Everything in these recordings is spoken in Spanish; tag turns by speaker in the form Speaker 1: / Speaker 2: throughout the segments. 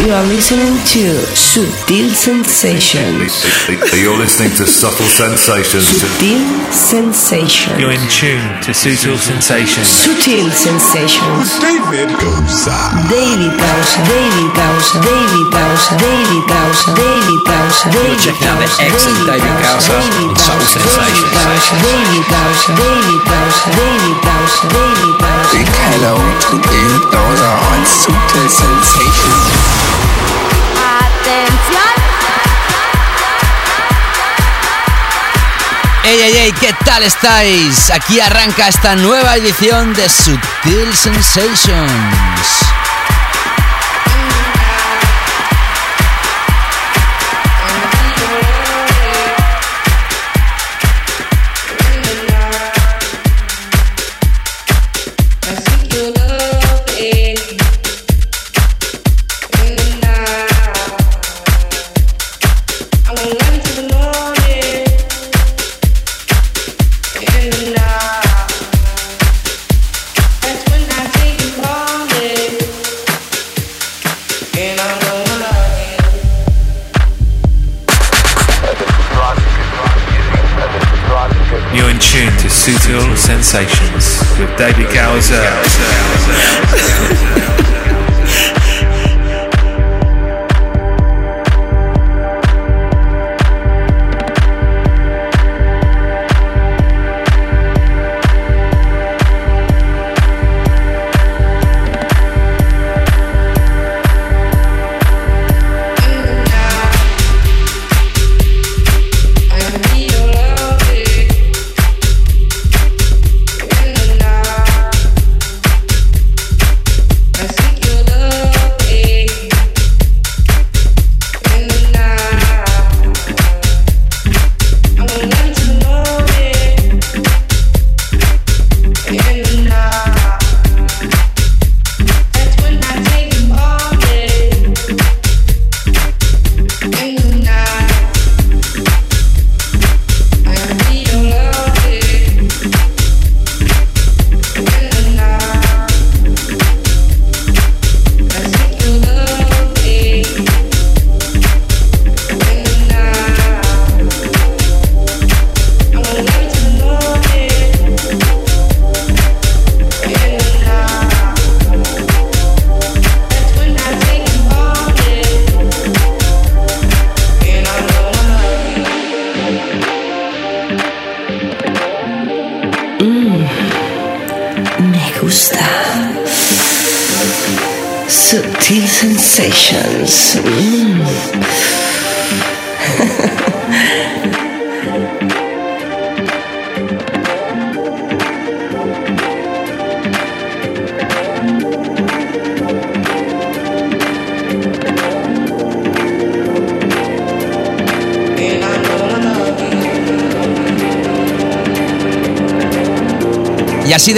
Speaker 1: You are listening to Sutil Sensations.
Speaker 2: You're listening to Subtle Sensations.
Speaker 1: Sutil Sensations.
Speaker 3: You're in tune to Sutil Sensations.
Speaker 1: Sutil Sensations.
Speaker 4: David Goza.
Speaker 1: David Gausa. David Gausa. David Gausa. David Gausa. David Gausa. David
Speaker 5: checking out the
Speaker 1: Gausa,
Speaker 5: excellent David Gausa
Speaker 1: David
Speaker 5: on Soul
Speaker 1: Gausa,
Speaker 5: Sensations.
Speaker 1: David Gausa. David Gausa. David Gausa. David Gausa.
Speaker 4: Big hello to David Goza on Sutil Sensations.
Speaker 5: ¡Ey, ey, ey! ¿Qué tal estáis? Aquí arranca esta nueva edición de Sutil Sensations.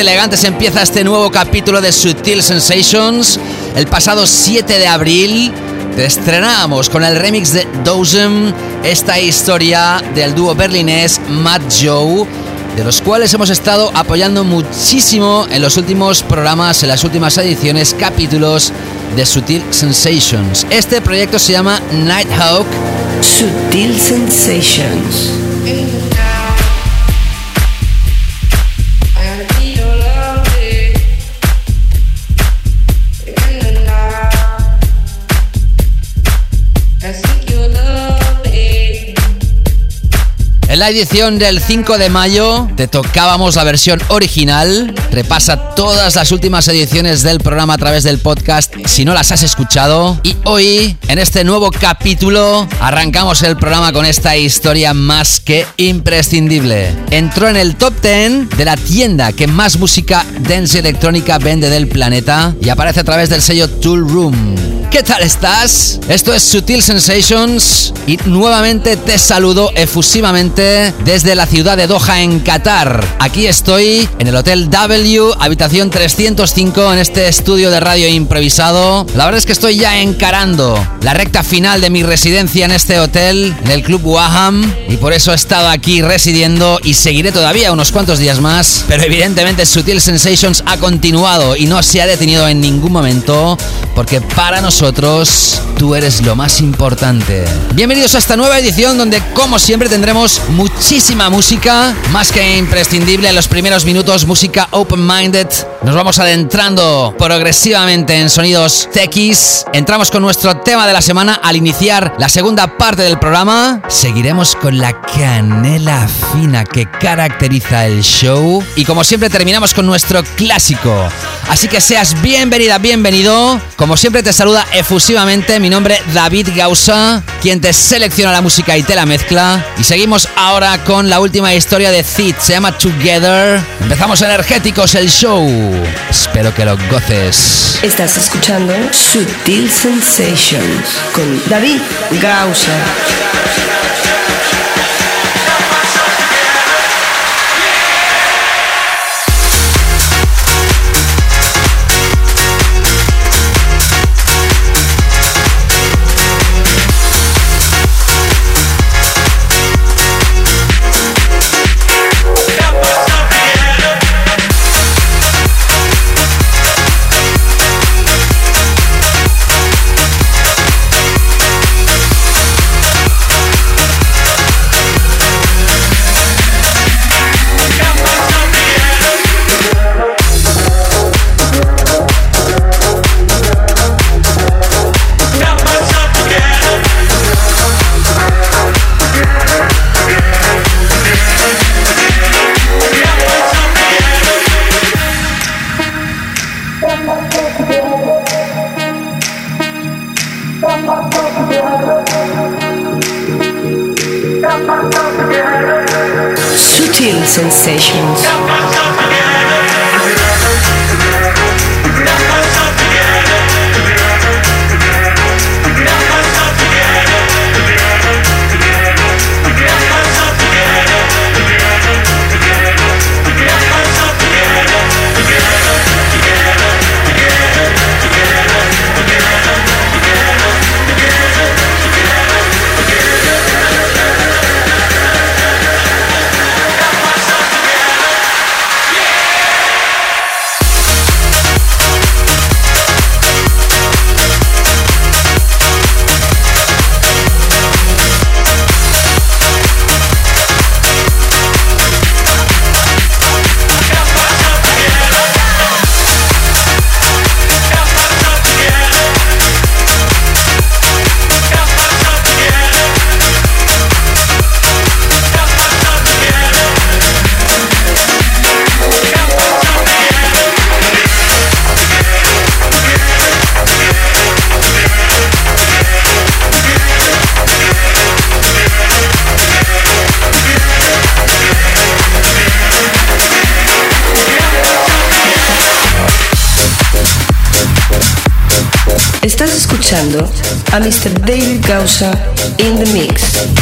Speaker 5: Elegantes empieza este nuevo capítulo de Sutil Sensations. El pasado 7 de abril te estrenamos con el remix de Dozen esta historia del dúo berlinés Matt Joe, de los cuales hemos estado apoyando muchísimo en los últimos programas, en las últimas ediciones, capítulos de Sutil Sensations. Este proyecto se llama Nighthawk
Speaker 1: Sutil Sensations.
Speaker 5: En la edición del 5 de mayo te tocábamos la versión original. Repasa todas las últimas ediciones del programa a través del podcast si no las has escuchado. Y hoy, en este nuevo capítulo, arrancamos el programa con esta historia más que imprescindible. Entró en el top 10 de la tienda que más música dance electrónica vende del planeta y aparece a través del sello Tool Room. ¿Qué tal estás? Esto es Sutil Sensations y nuevamente te saludo efusivamente desde la ciudad de Doha en Qatar. Aquí estoy en el Hotel W, habitación 305 en este estudio de radio improvisado. La verdad es que estoy ya encarando la recta final de mi residencia en este hotel, en el Club Waham, y por eso he estado aquí residiendo y seguiré todavía unos cuantos días más, pero evidentemente Sutil Sensations ha continuado y no se ha detenido en ningún momento porque para nosotros tú eres lo más importante. Bienvenidos a esta nueva edición donde como siempre tendremos muchísima música, más que imprescindible en los primeros minutos, música open-minded. Nos vamos adentrando progresivamente en sonidos techies. Entramos con nuestro tema de la semana al iniciar la segunda parte del programa. Seguiremos con la canela fina que caracteriza el show y como siempre terminamos con nuestro clásico. Así que seas bienvenida, bienvenido. Como siempre te saluda efusivamente mi nombre David Gausa, quien te selecciona la música y te la mezcla. Y seguimos ahora con la última historia de Zid, se llama Together. Empezamos energéticos el show. Espero que lo goces.
Speaker 1: Estás escuchando Sutil Sensations con David Gausa. Sutil Sensations. Escuchando a Mr. David Gausa in the mix.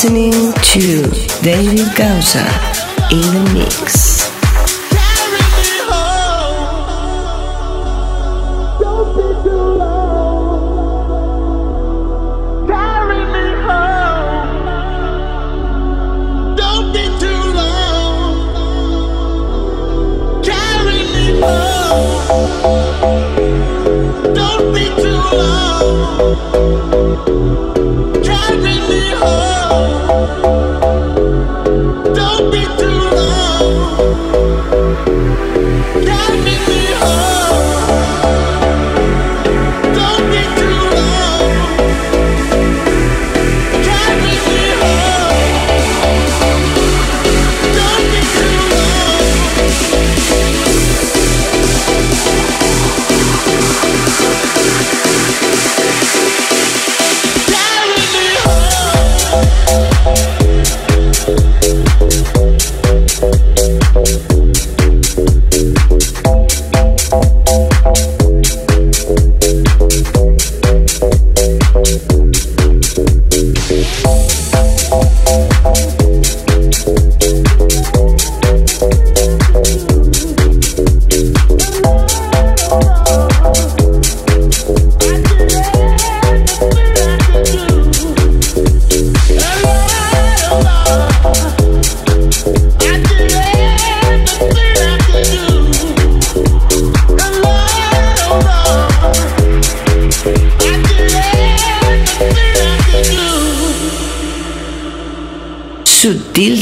Speaker 6: Listening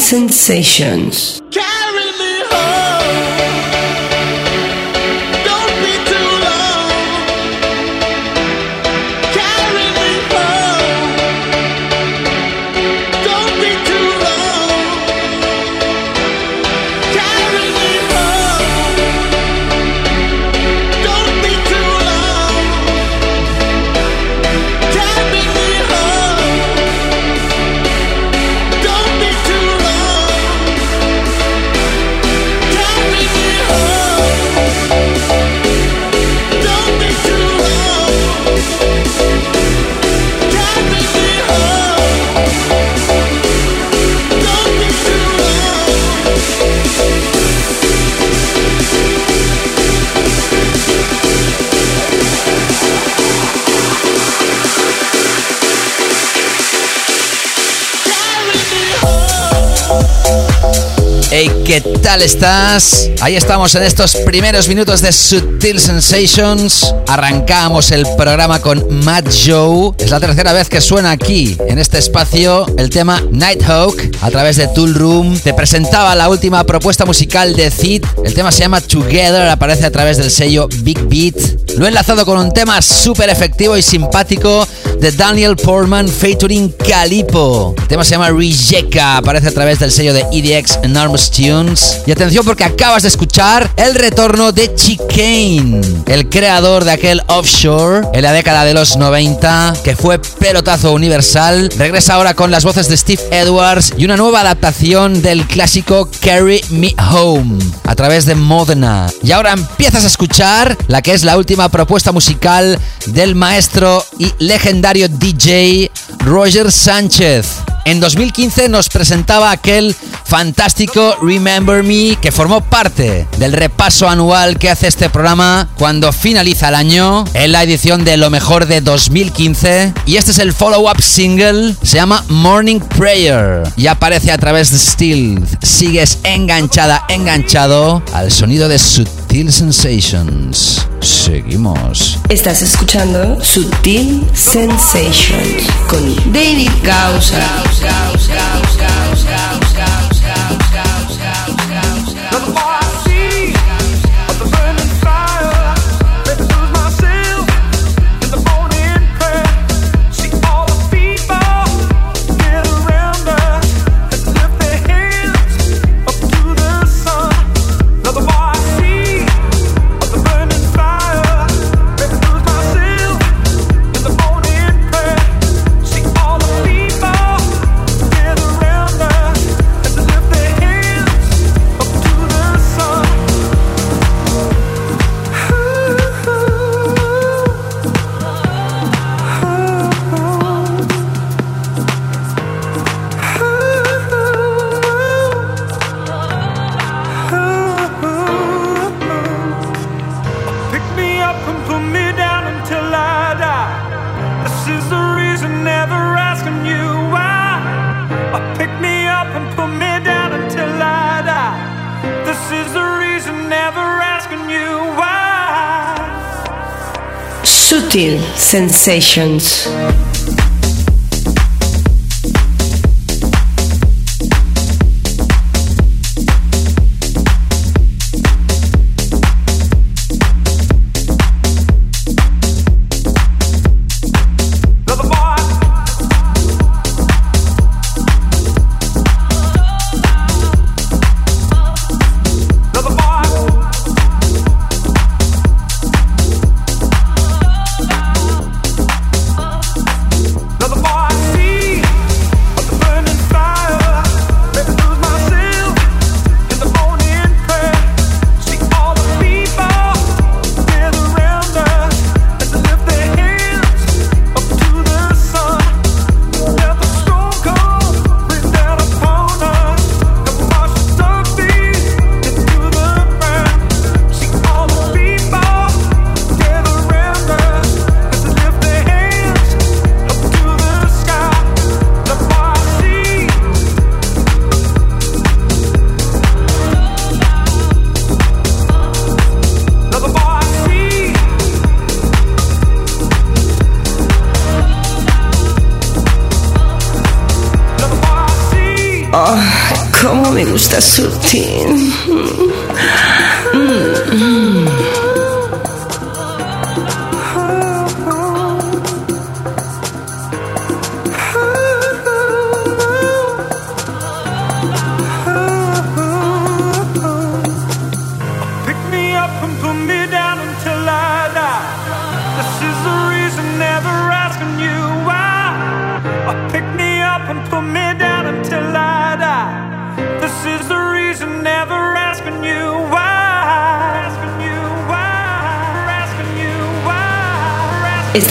Speaker 6: sensations.
Speaker 5: Hey, ¿qué tal estás? Ahí estamos en estos primeros minutos de Sutil Sensations. Arrancamos el programa con Matt Joe. Es la tercera vez que suena aquí, en este espacio, el tema Nighthawk a través de Tool Room. Te presentaba la última propuesta musical de Zid. El tema se llama Together, aparece a través del sello Big Beat. Lo he enlazado con un tema súper efectivo y simpático de Daniel Portman featuring Calipo. El tema se llama Rijeka, aparece a través del sello de EDX Enormous Tunes. Y atención porque acabas de escuchar el retorno de Chicane, el creador de aquel offshore en la década de los 90, que fue pelotazo universal. Regresa ahora con las voces de Steve Edwards y una nueva adaptación del clásico Carry Me Home a través de Modena. Y ahora empiezas a escuchar la que es la última propuesta musical del maestro y legendario DJ Roger Sánchez. En 2015 nos presentaba aquel fantástico Remember Me que formó parte del repaso anual que hace este programa cuando finaliza el año en la edición de lo mejor de 2015 y este es el follow-up single, se llama Morning Prayer y aparece a través de Steel. Sigues enganchada, enganchado al sonido de Sutil Sensations. Seguimos.
Speaker 6: Estás escuchando Sutil Sensations con David Gausa. and put me down until I die. This is the reason never asking you why. Or pick me up and put me down until I die. This is the reason never
Speaker 1: asking you why. Sutil sensations.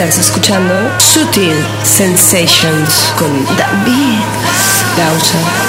Speaker 1: Estás escuchando Sutil Sensations con David Gausa.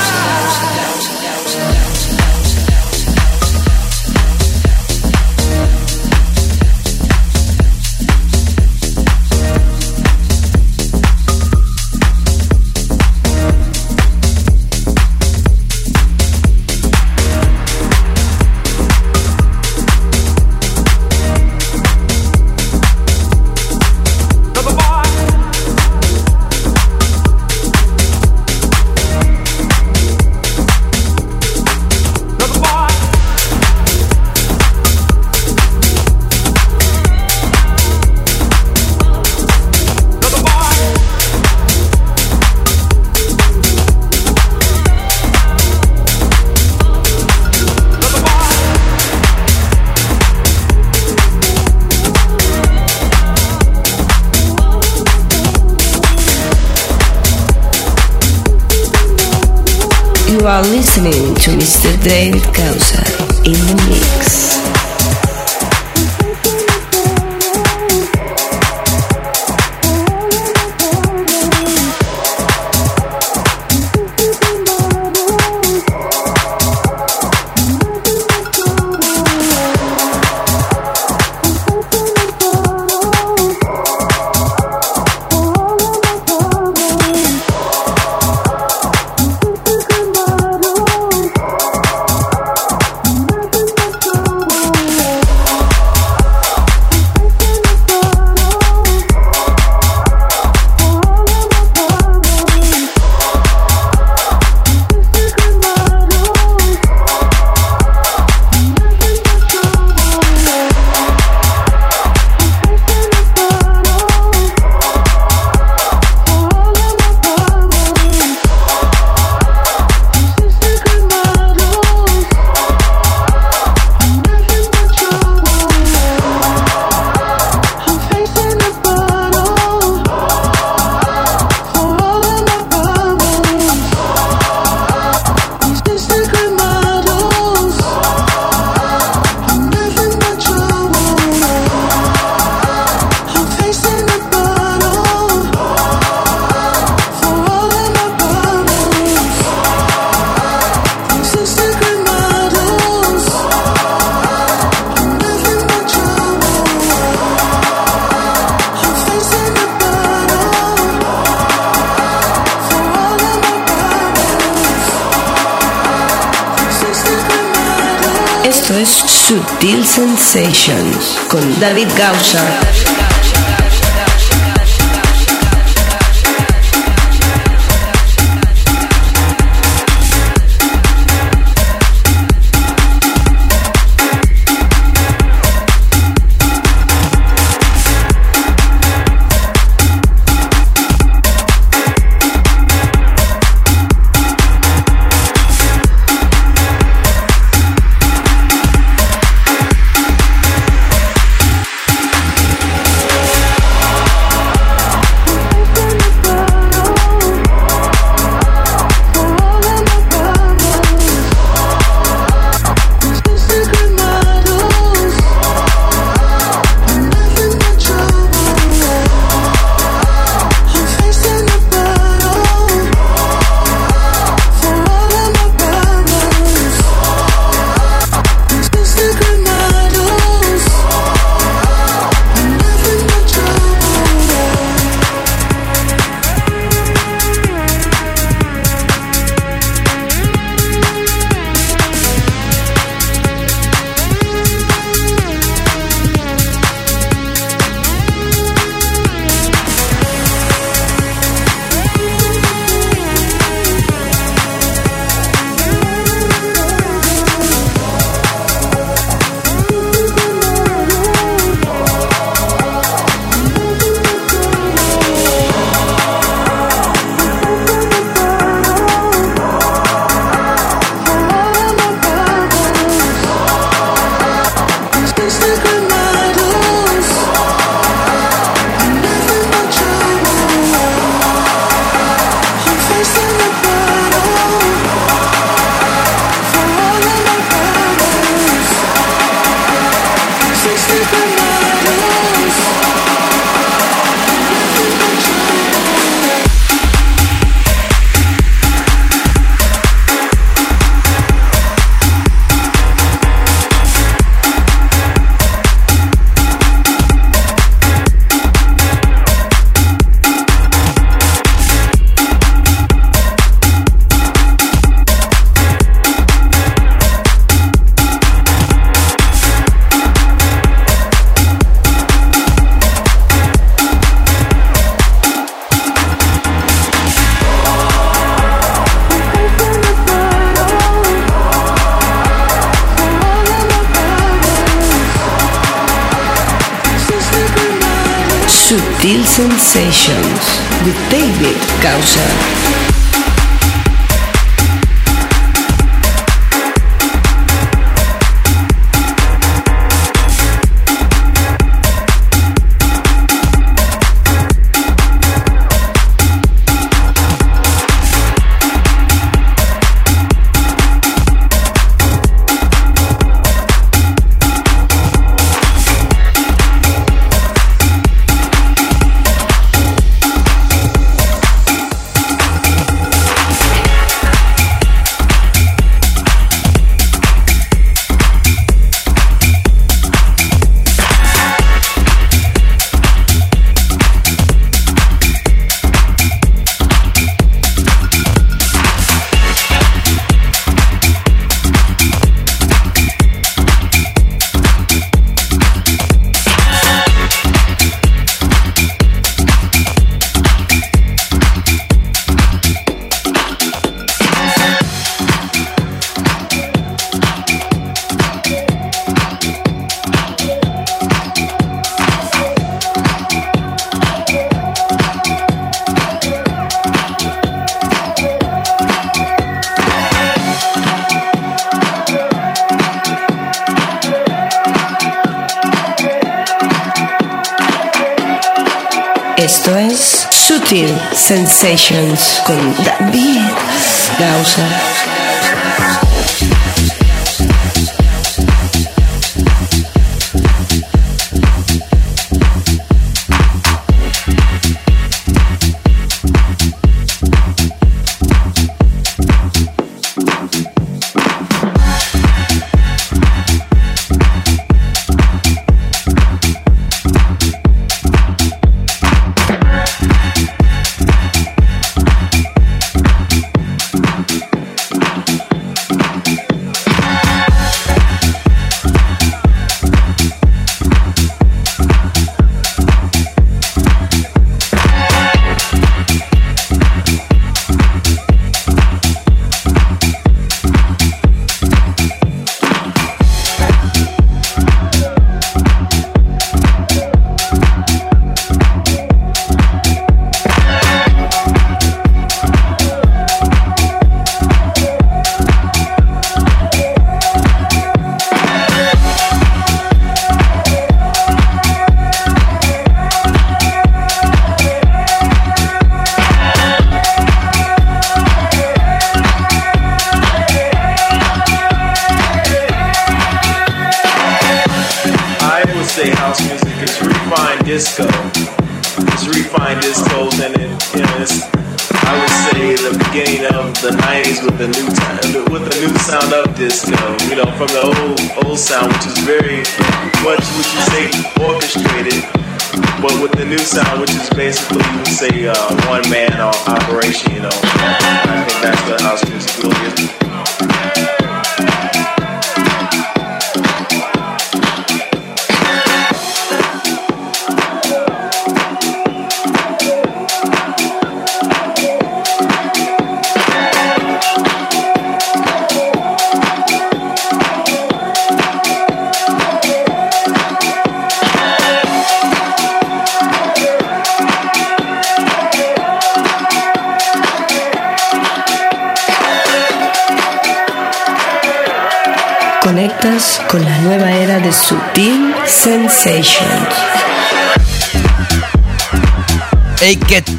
Speaker 1: Causa in
Speaker 5: the mix.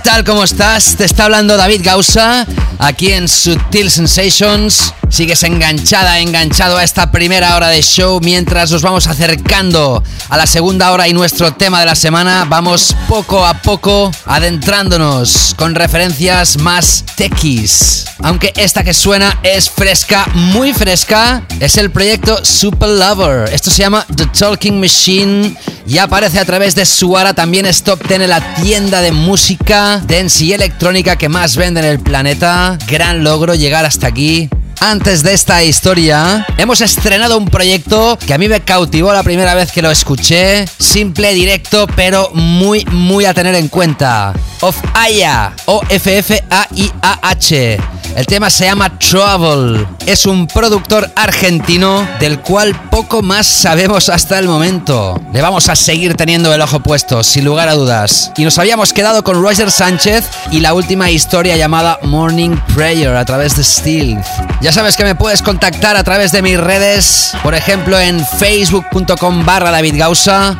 Speaker 5: Tal? ¿Cómo estás? Te está hablando David Gausa aquí en Sutil Sensations. Sigues enganchada, enganchado a esta primera hora de show mientras nos vamos acercando a la segunda hora y nuestro tema de la semana. Vamos poco a poco adentrándonos con referencias más techies. Aunque esta que suena es fresca, muy fresca, es el proyecto Super Lover. Esto se llama The Talking Machine y aparece a través de Suara. También es top 10 en la tienda de música, dance y electrónica que más vende en el planeta. Gran logro llegar hasta aquí. Antes de esta historia, hemos estrenado un proyecto que a mí me cautivó la primera vez que lo escuché. Simple, directo, pero muy, muy a tener en cuenta. Of Aya, O-F-F-A-I-A-H. El tema se llama Trouble. Es un productor argentino del cual poco más sabemos hasta el momento. Le vamos a seguir teniendo el ojo puesto, sin lugar a dudas. Y nos habíamos quedado con Roger Sánchez y la última historia llamada Morning Prayer a través de Steel. Ya sabes que me puedes contactar a través de mis redes, por ejemplo en facebook.com barra.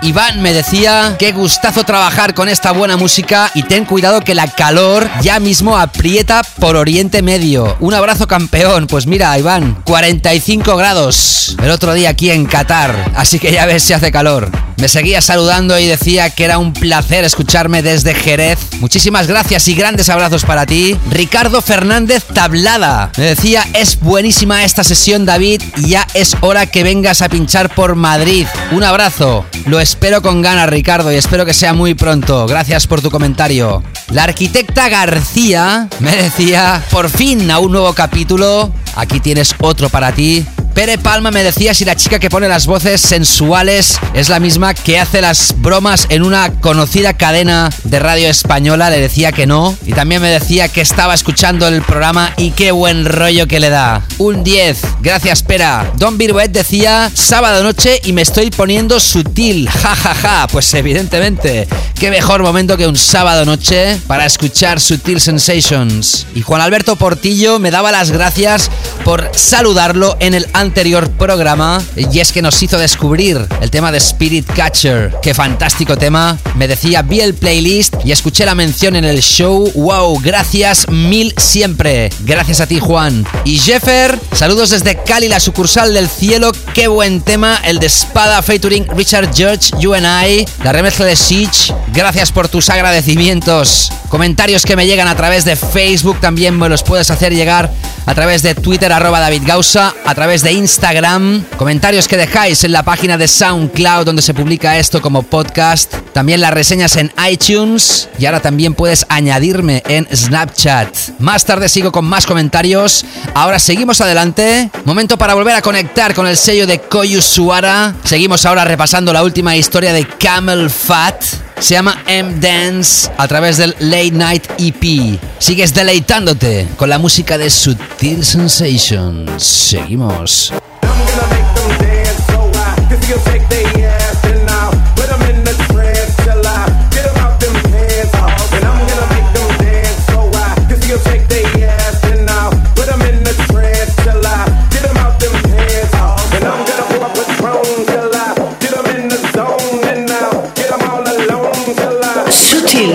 Speaker 5: Iván me decía, qué gustazo trabajar con esta buena música y ten cuidado que la calor ya mismo aprieta por Oriente Medio un abrazo campeón. Pues mira, Iván, 45 grados el otro día aquí en Qatar. Así que ya ves si hace calor. Me seguía saludando y decía que era un placer escucharme desde Jerez. Muchísimas gracias y grandes abrazos para ti. Ricardo Fernández Tablada. Me decía, es buenísima esta sesión, David, ya es hora que vengas a pinchar por Madrid. Un abrazo. Lo espero con ganas, Ricardo, y espero que sea muy pronto. Gracias por tu comentario. La arquitecta García me decía, por fin a un nuevo capítulo. Aquí tienes otro para ti. Pere Palma me decía si la chica que pone las voces sensuales es la misma que hace las bromas en una conocida cadena de radio española. Le decía que no. Y también me decía que estaba escuchando el programa y qué buen rollo que le da. Un 10. Gracias, Pera. Don Biruet decía sábado noche y me estoy poniendo sutil. Ja, ja, ja. Pues evidentemente, qué mejor momento que un sábado noche para escuchar Sutil Sensations. Y Juan Alberto Portillo me daba las gracias por saludarlo en el anterior programa y es que nos hizo descubrir el tema de Spirit Catcher. Qué fantástico tema. Me decía, vi el playlist y escuché la mención en el show. ¡Wow! Gracias mil siempre. Gracias a ti, Juan. Y Jeffer, saludos desde Cali, la sucursal del cielo. Qué buen tema, el de Espada featuring Richard George, You and I, la remezcla de Siege. Gracias por tus agradecimientos. Comentarios que me llegan a través de Facebook también me los puedes hacer llegar a través de Twitter arroba David Gausa, a través de Instagram, comentarios que dejáis en la página de SoundCloud donde se publica esto como podcast, también las reseñas en iTunes. Y ahora también puedes añadirme en Snapchat. Más tarde sigo con más comentarios, ahora seguimos adelante, momento para volver a conectar con el sello de Koyu Suara, seguimos ahora repasando la última historia de Camel Fat. Se llama M-Dance a través del Late Night EP. Sigues deleitándote con la música de Sutil Sensations. Seguimos.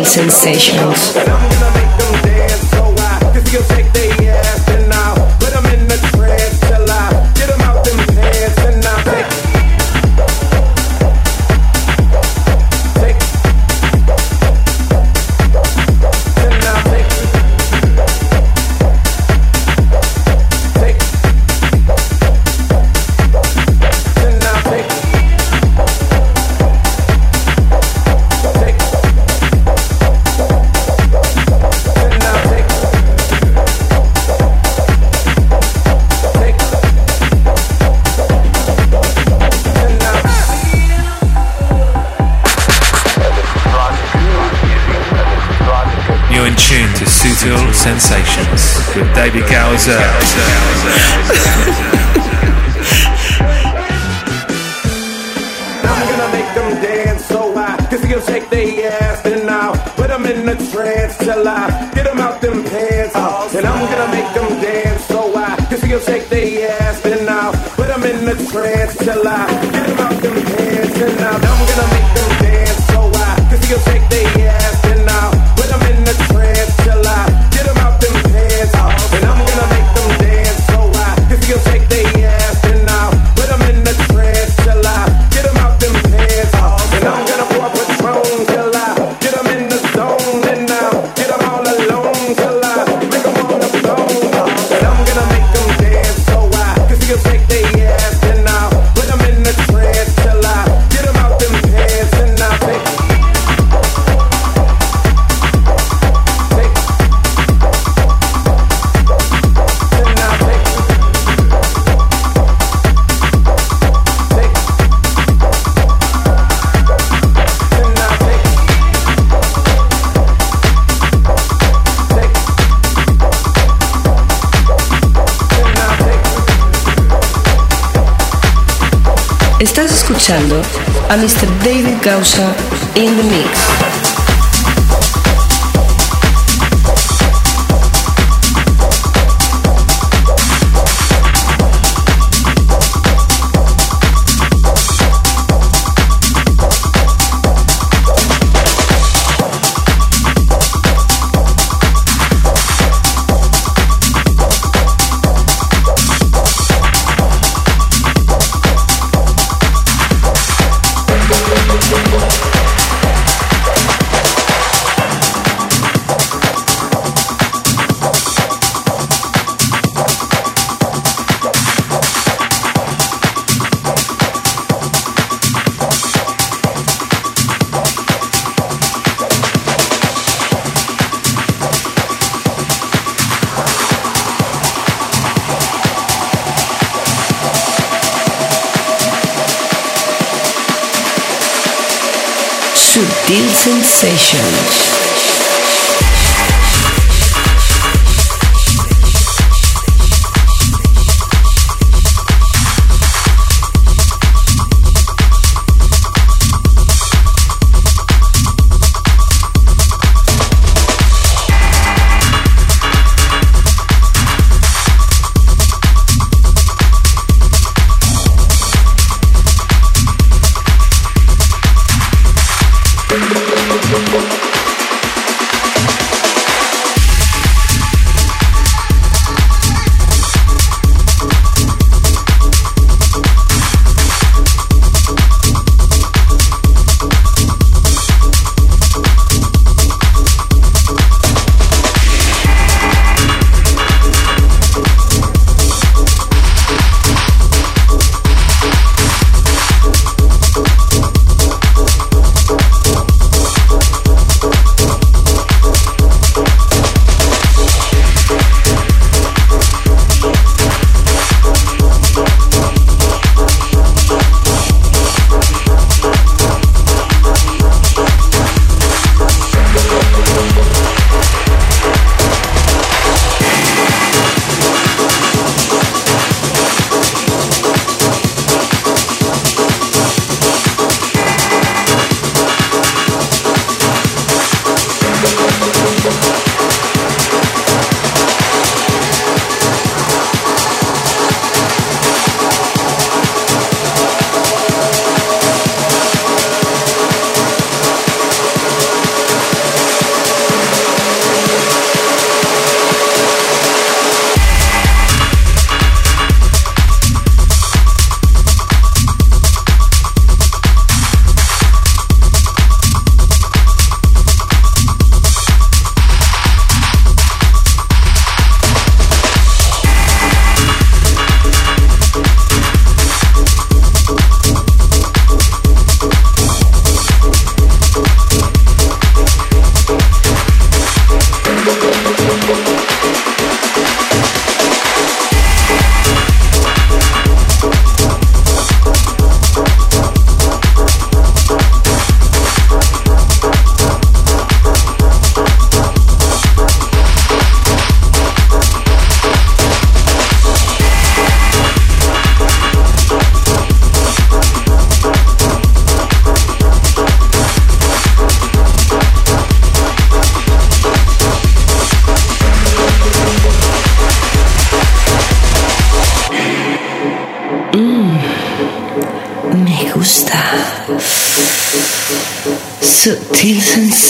Speaker 1: Sensations.
Speaker 3: David Gowser.
Speaker 7: I'm gonna make them dance so I can see shake their ass and now put them in the trance till I get them out them pants. Uh, and I'm gonna make them dance so I can see them shake their ass and now put them in the trance till I get them out
Speaker 1: a Mr. David Gausa in the mix.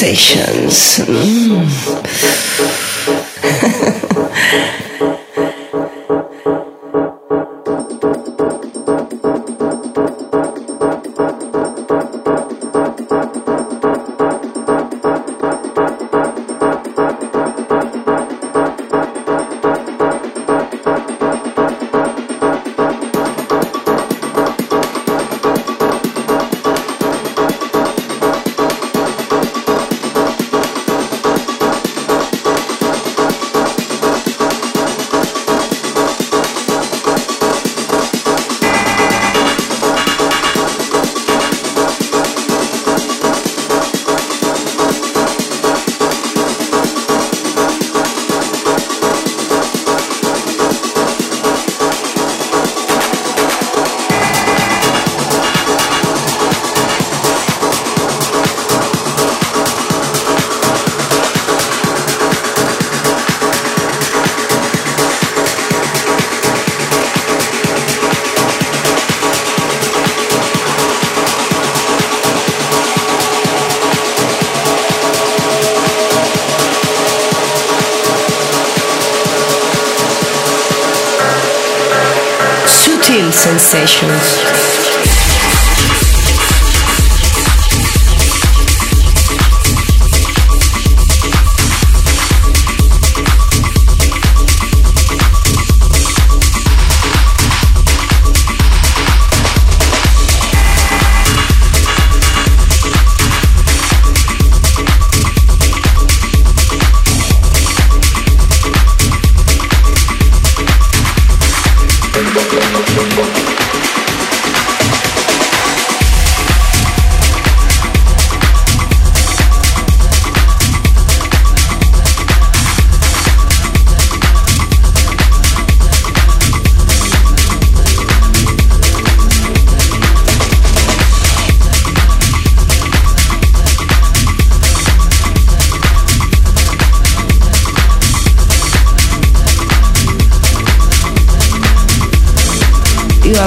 Speaker 1: Sensations. Mm. Sensations.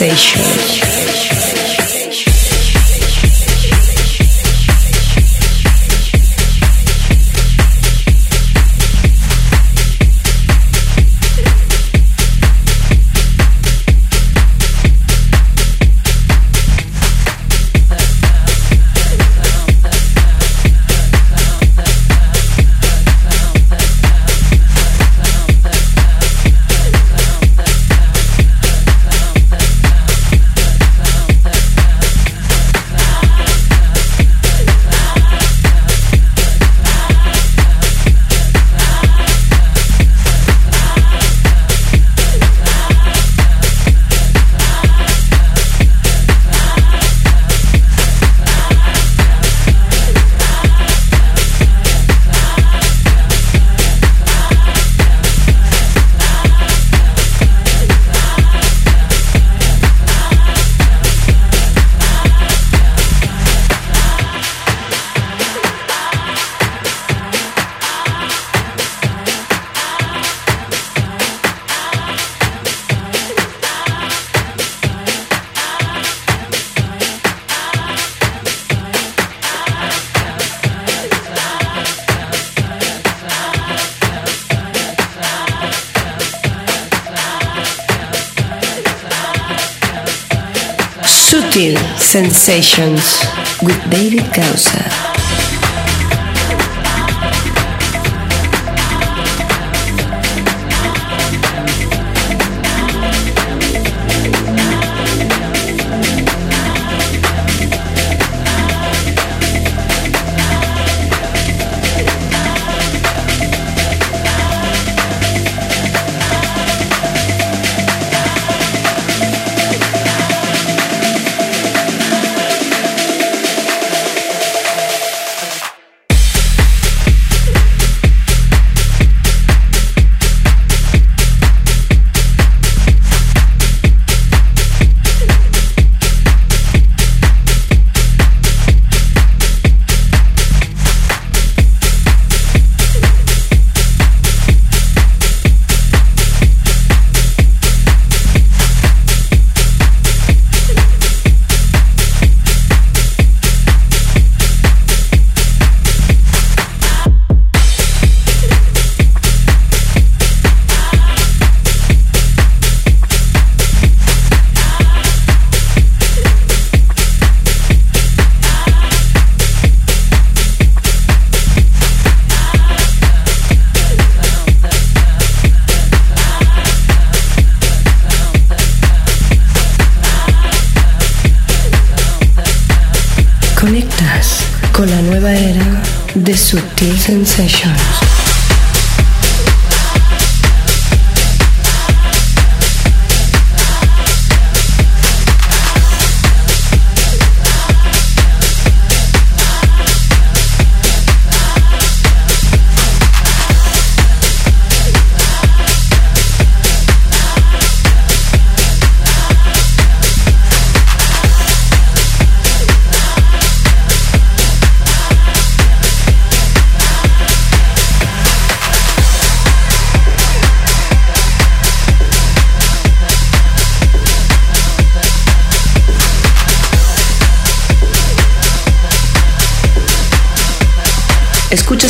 Speaker 1: Sensation. With David Gausa.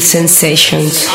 Speaker 1: Sensations.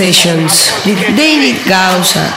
Speaker 1: Sessions with David Gausa.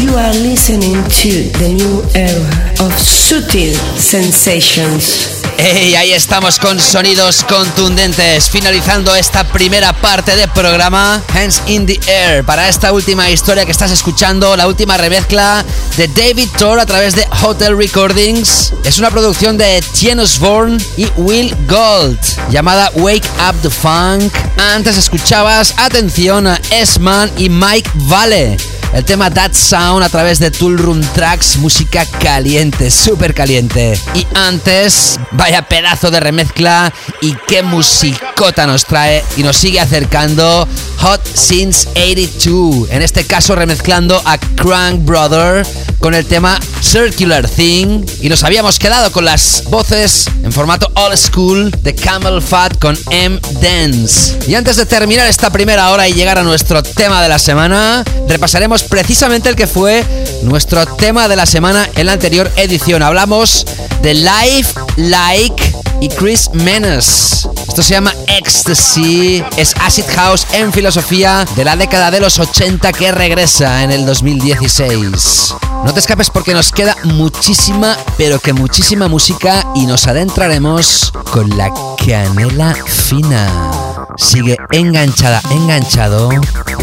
Speaker 1: You are listening to the new era. Of Sutil Sensations.
Speaker 5: Hey, ahí estamos con sonidos contundentes, finalizando esta primera parte del programa Hands in the Air para esta última historia que estás escuchando, la última remezcla de David Thor a través de Hotel Recordings. Es una producción de Tien Osborne y Will Gold llamada Wake Up the Funk. Antes escuchabas, atención a S-Man y Mike Vale el tema That Sound a través de Tool Room Tracks, música caliente, súper caliente. Y antes, vaya pedazo de remezcla y qué musicota nos trae y nos sigue acercando Hot Since 82. En este caso remezclando a Crank Brother con el tema Circular Thing y nos habíamos quedado con las voces en formato old school de Camel Fat con M Dance. Y antes de terminar esta primera hora y llegar a nuestro tema de la semana, repasaremos precisamente el que fue nuestro tema de la semana en la anterior edición. Hablamos de Life Like y Chris Menes. Esto se llama Ecstasy, es Acid House en filosofía de la década de los 80 que regresa en el 2016. No te escapes porque nos queda muchísima, pero que muchísima música y nos adentraremos con la canela fina. Sigue enganchada, enganchado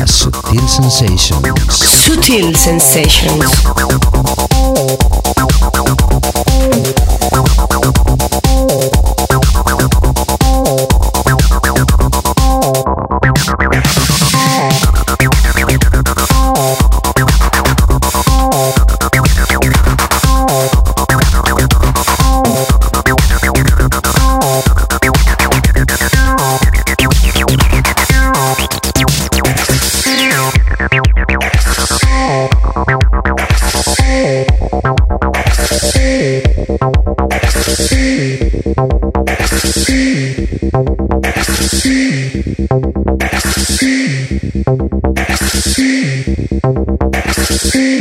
Speaker 5: a Sutil Sensations.
Speaker 1: Sutil Sensations. Peace.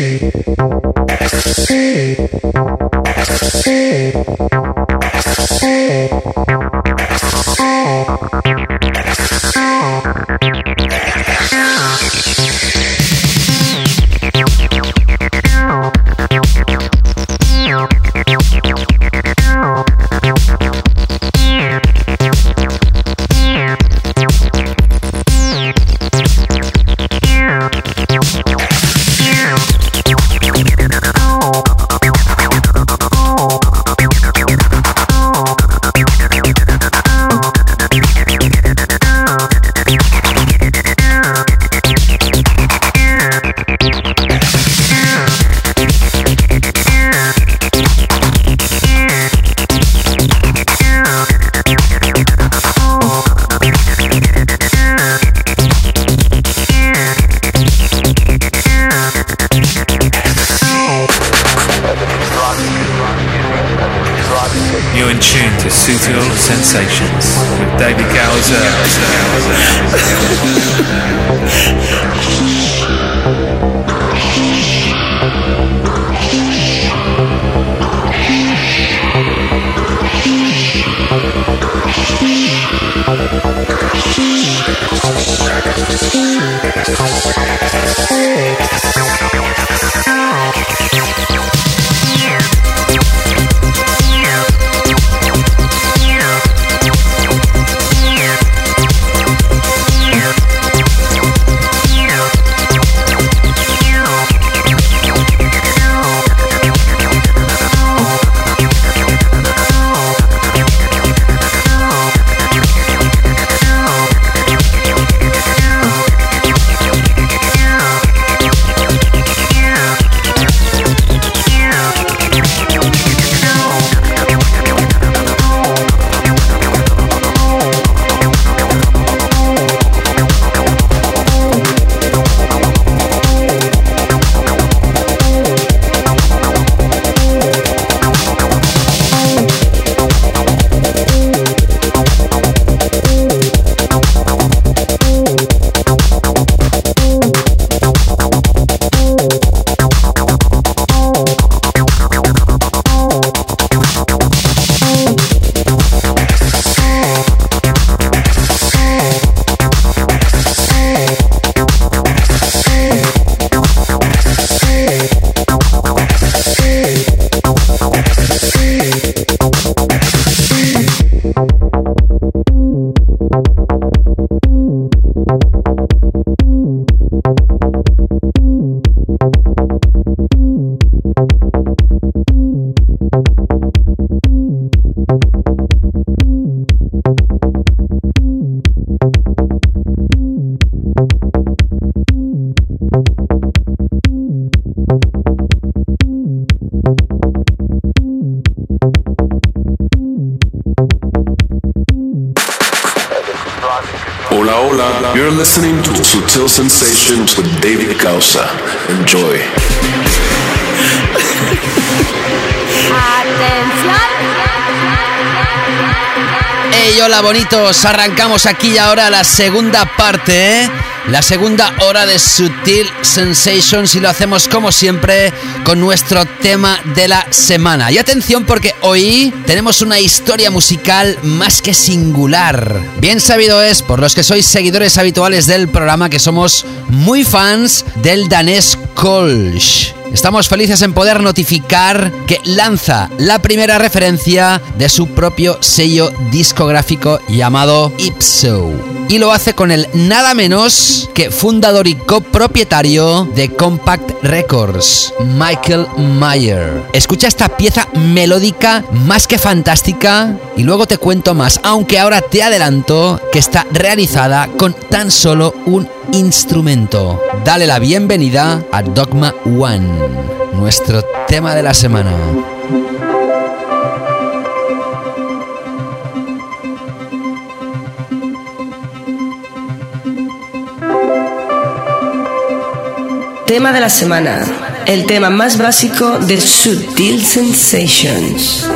Speaker 8: Hola, hola. You're listening to Sutil Sensations with David Causa. Enjoy.
Speaker 5: Hey, hola bonitos, arrancamos aquí ahora la segunda parte, ¿eh? La segunda hora de Sutil Sensations y lo hacemos como siempre con nuestro tema de la semana. Y atención porque hoy tenemos una historia musical más que singular. Bien sabido es por los que sois seguidores habituales del programa que somos muy fans del danés Kolsch. Estamos felices en poder notificar que lanza la primera referencia de su propio sello discográfico llamado Ipso. Y lo hace con el nada menos que fundador y copropietario de Compact Records, Michael Mayer. Escucha esta pieza melódica más que fantástica y luego te cuento más, aunque ahora te adelanto que está realizada con tan solo un instrumento. Dale la bienvenida a Dogma One, nuestro tema de la semana.
Speaker 1: Tema de la semana. El tema más básico de Sutil Sensations.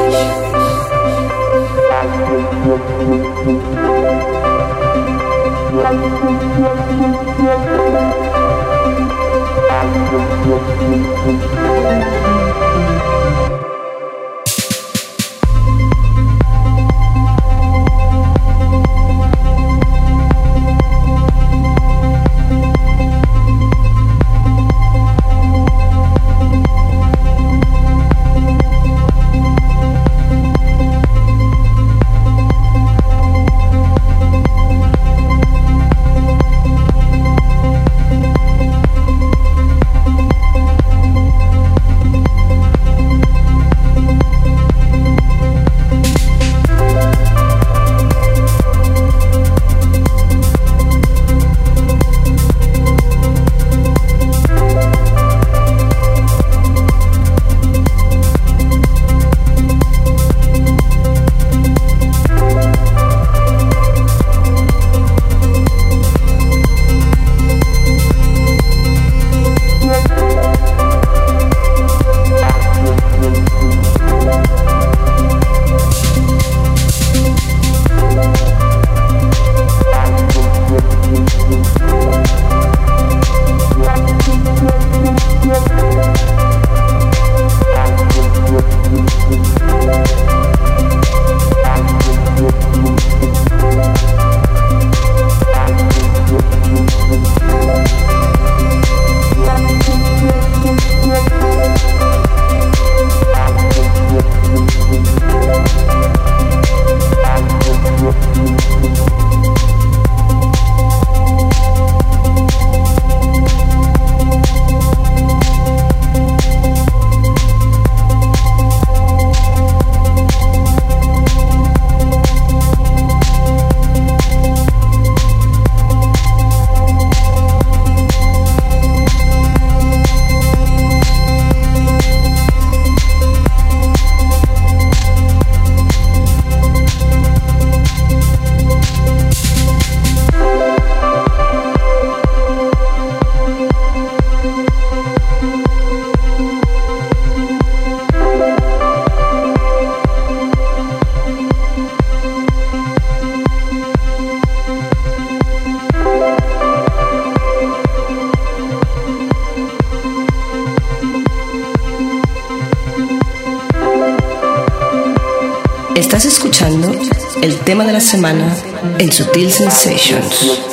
Speaker 1: Tema de la semana en Sutil Sensations.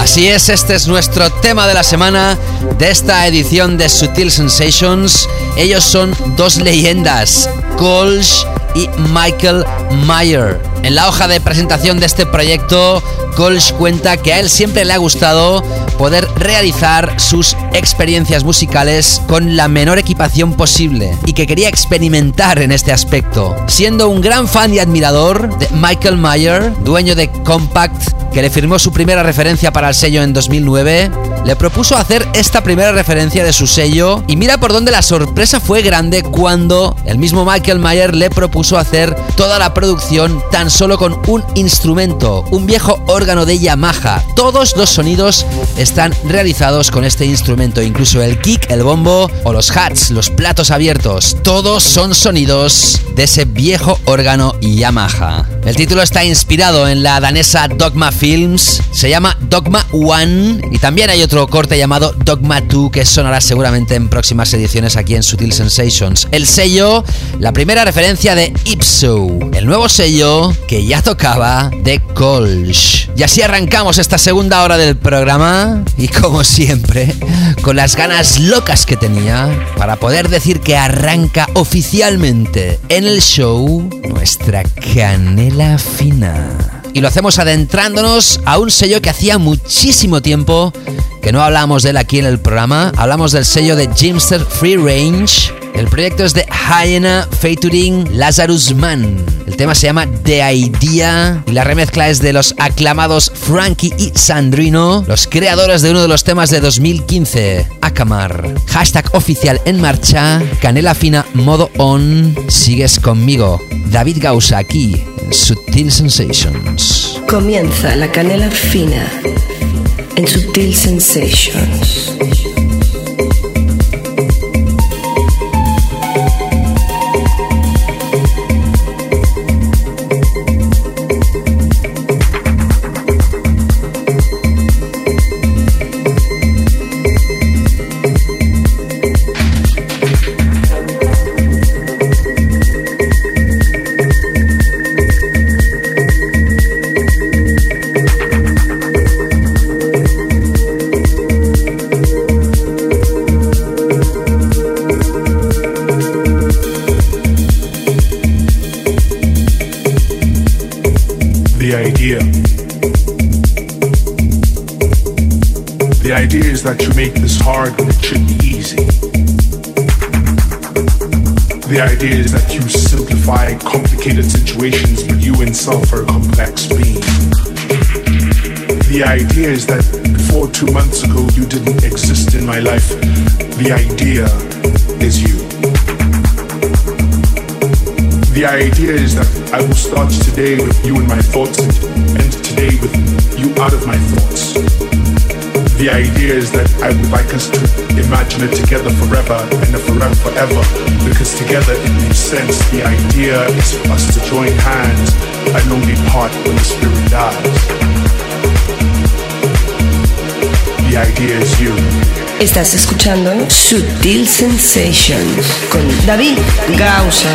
Speaker 5: Así es, este es nuestro tema de la semana de esta edición de Sutil Sensations. Ellos son dos leyendas, Colsh y Michael Mayer. En la hoja de presentación de este proyecto, Colsh cuenta que a él siempre le ha gustado poder realizar sus experiencias musicales con la menor equipación posible y que quería experimentar en este aspecto. Siendo un gran fan y admirador de Michael Mayer, dueño de Compact, que le firmó su primera referencia para el sello en 2009, le propuso hacer esta primera referencia de su sello y mira por dónde la sorpresa fue grande cuando el mismo Michael Mayer le propuso hacer toda la producción tan solo con un instrumento, un viejo órgano de Yamaha. Todos los sonidos están realizados con este instrumento, incluso el kick, el bombo o los hats, los platos abiertos. Todos son sonidos de ese viejo órgano Yamaha. El título está inspirado en la danesa Dogma Films, se llama Dogma One y también hay otro corte llamado Dogma 2 que sonará seguramente en próximas ediciones aquí en Sutil Sensations. El sello, la primera referencia de Ipso, el nuevo sello que ya tocaba de Colch. Y así arrancamos esta segunda hora del programa y como siempre, con las ganas locas que tenía para poder decir que arranca oficialmente en el show nuestra canela fina. Y lo hacemos adentrándonos a un sello que hacía muchísimo tiempo que no hablamos de él aquí en el programa. Hablamos del sello de Jimster Free Range. El proyecto es de Hyena featuring Lazarus Man. El tema se llama The Idea y la remezcla es de los aclamados Frankie y Sandrino, los creadores de uno de los temas de 2015, Akamar. Hashtag oficial en marcha, Canela Fina modo on, sigues conmigo. David Gausa aquí en Sutil Sensations.
Speaker 1: Comienza la canela fina en Sutil Sensations.
Speaker 9: That you make this hard when it should be easy. The idea is that you simplify complicated situations, but you itself are a complex being. The idea is that before two months ago you didn't exist in my life. The idea is you. The idea is that I will start today with you in my thoughts and end today with you out of my thoughts. The idea is that I would like us to imagine it together forever and a forever forever because together it makes sense. The idea is for us to join hands and only part when the spirit dies. The idea is you.
Speaker 1: Estás escuchando Sutil Sensations con David Gausa.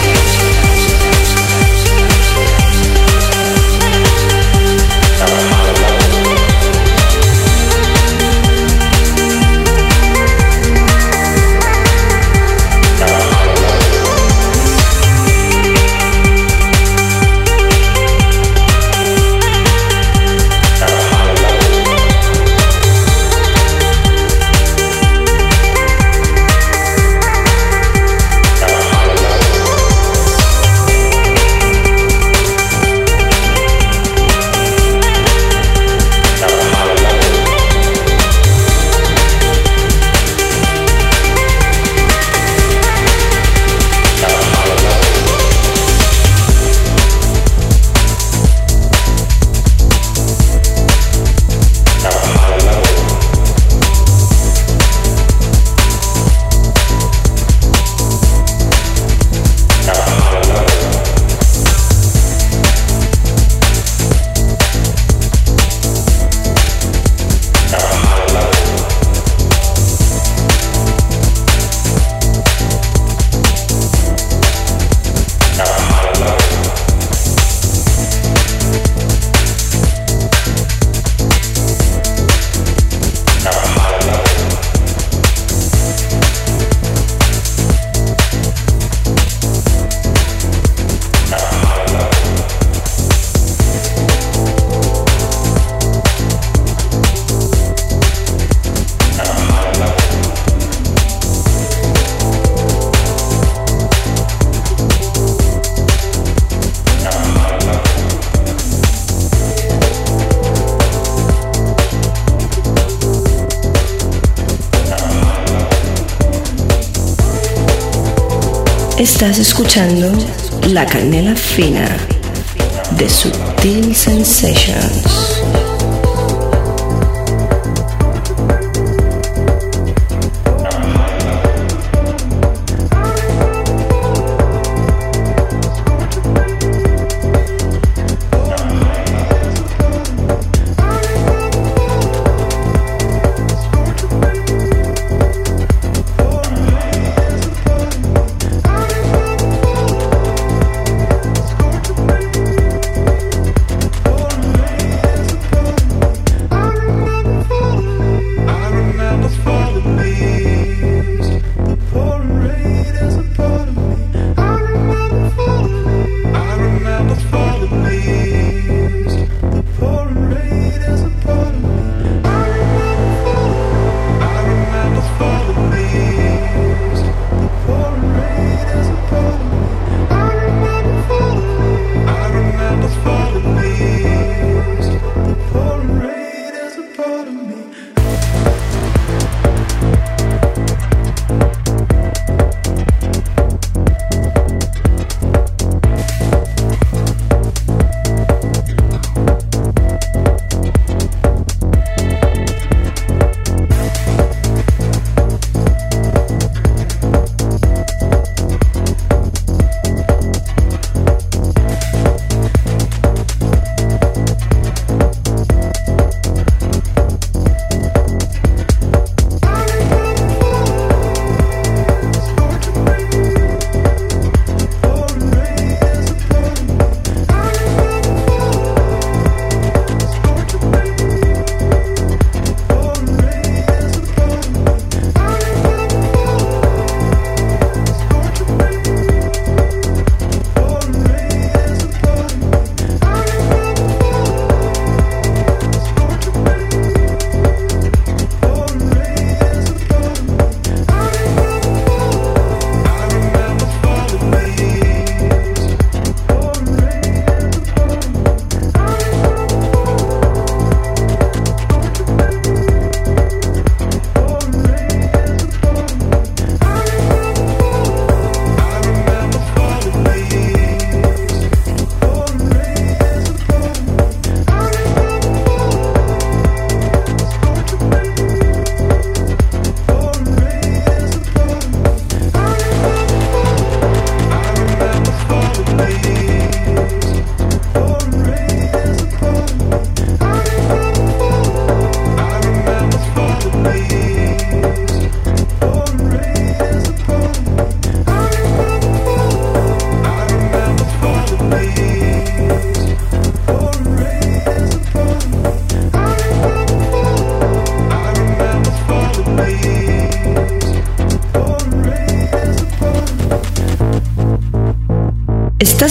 Speaker 1: Estás escuchando La Canela Fina de Sutil Sensations.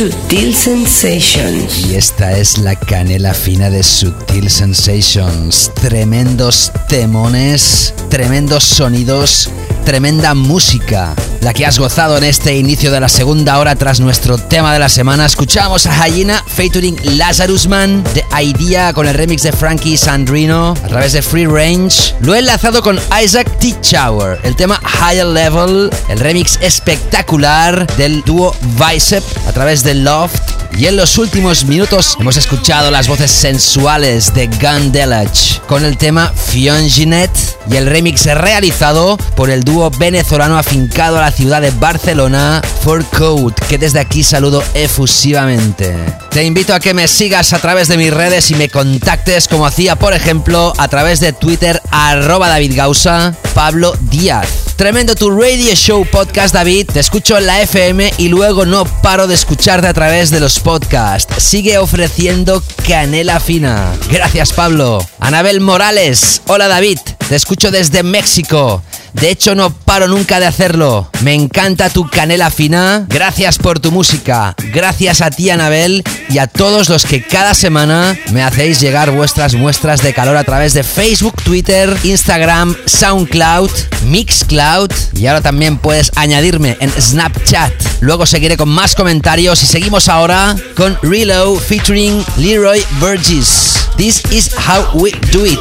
Speaker 7: Sutil Sensations.
Speaker 5: Y esta es la canela fina de Sutil Sensations. Tremendos temones, tremendos sonidos, tremenda música. La que has gozado en este inicio de la segunda hora tras nuestro tema de la semana. Escuchamos a Hyena featuring Lazarus Man de Idea con el remix de Frankie Sandrino a través de Free Range. Lo he enlazado con Isaac Shower, el tema Higher Level, el remix espectacular del dúo Bicep a través de Loft. Y en los últimos minutos hemos escuchado las voces sensuales de Gun Delage con el tema Fionginet y el remix realizado por el dúo venezolano afincado a la ciudad de Barcelona, For Code, que desde aquí saludo efusivamente. Te invito a que me sigas a través de mis redes y me contactes como hacía, por ejemplo, a través de Twitter arroba David Gausa, Pablo Díaz. Tremendo tu radio show podcast, David. Te escucho en la FM y luego no paro de escucharte a través de los podcasts. Sigue ofreciendo canela fina. Gracias, Pablo. Anabel Morales. Hola, David. Te escucho desde México. De hecho, no paro nunca de hacerlo. Me encanta tu canela fina. Gracias por tu música. Gracias a ti, Anabel, y a todos los que cada semana me hacéis llegar vuestras muestras de calor a través de Facebook, Twitter, Instagram, SoundCloud, Mixcloud. Y ahora también puedes añadirme en Snapchat. Luego seguiré con más comentarios y seguimos ahora con Reload featuring Leroy Burgess. This is how we do it.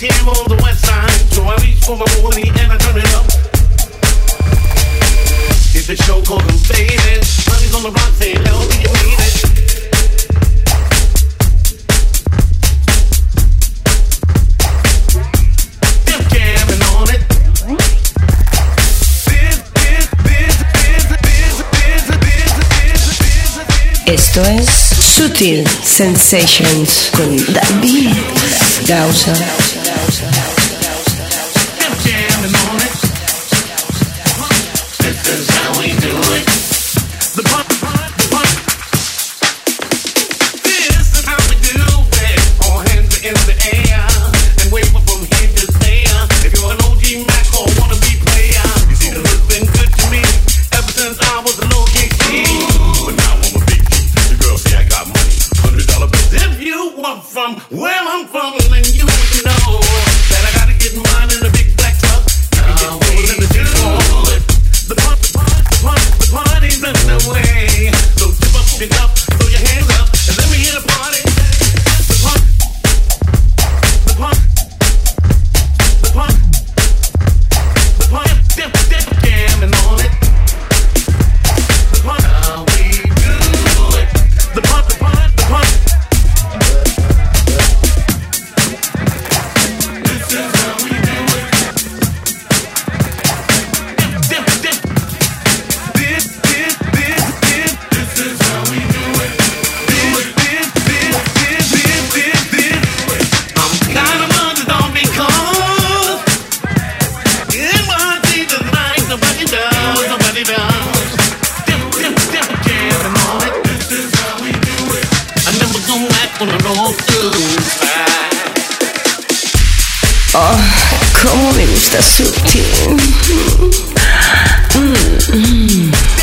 Speaker 1: Here on the west side, so I for my money and music show called on the you need it.
Speaker 7: Esto es Sutil Sensations con David Gausa.
Speaker 1: Oh, cómo me
Speaker 7: gusta su team. Mm.
Speaker 1: mm, mm.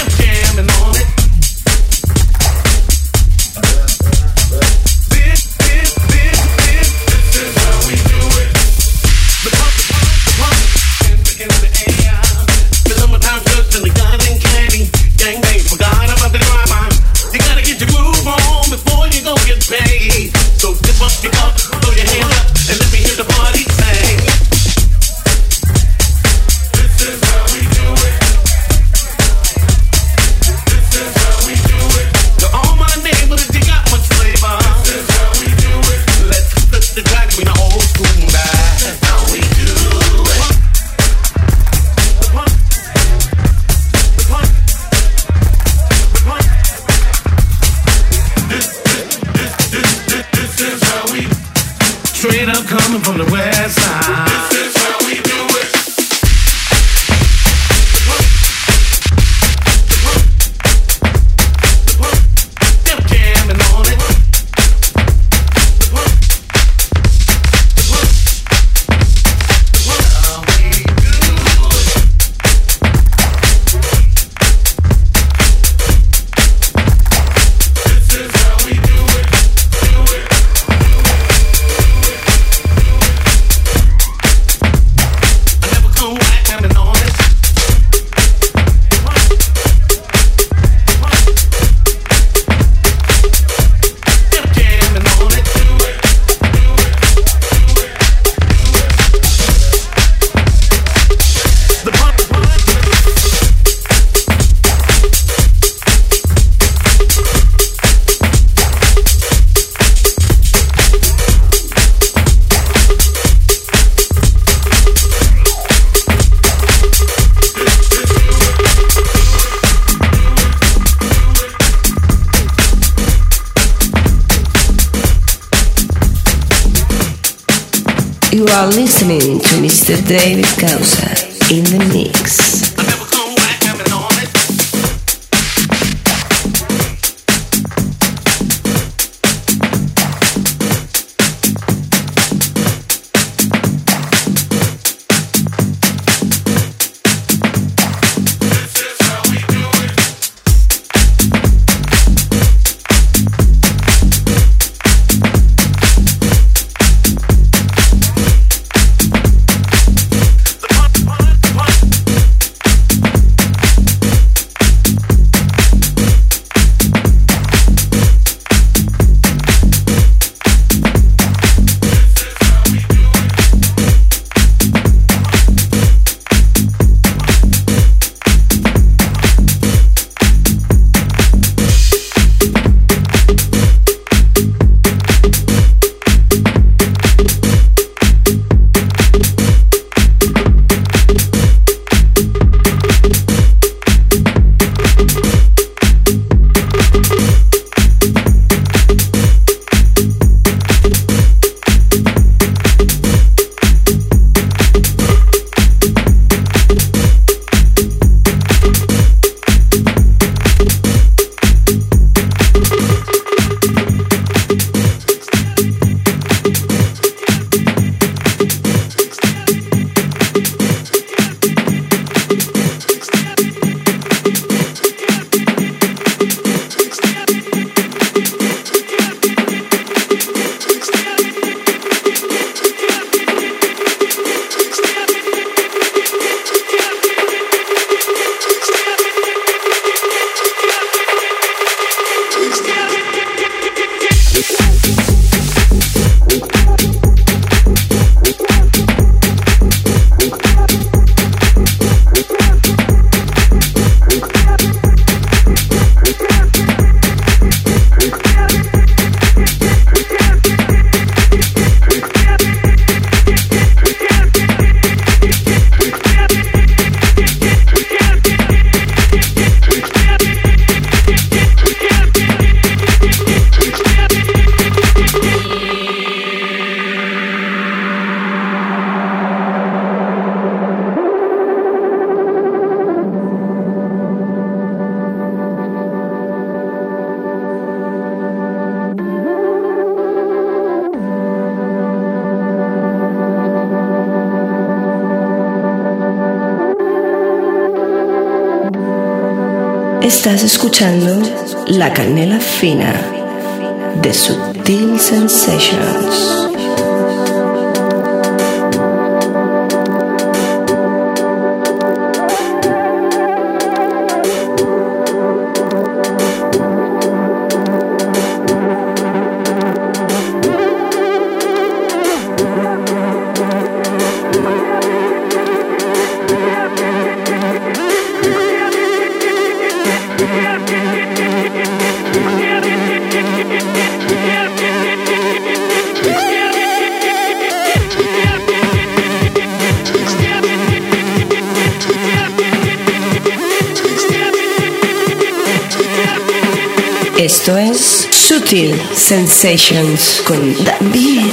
Speaker 1: Sensations con David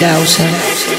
Speaker 1: Gausa.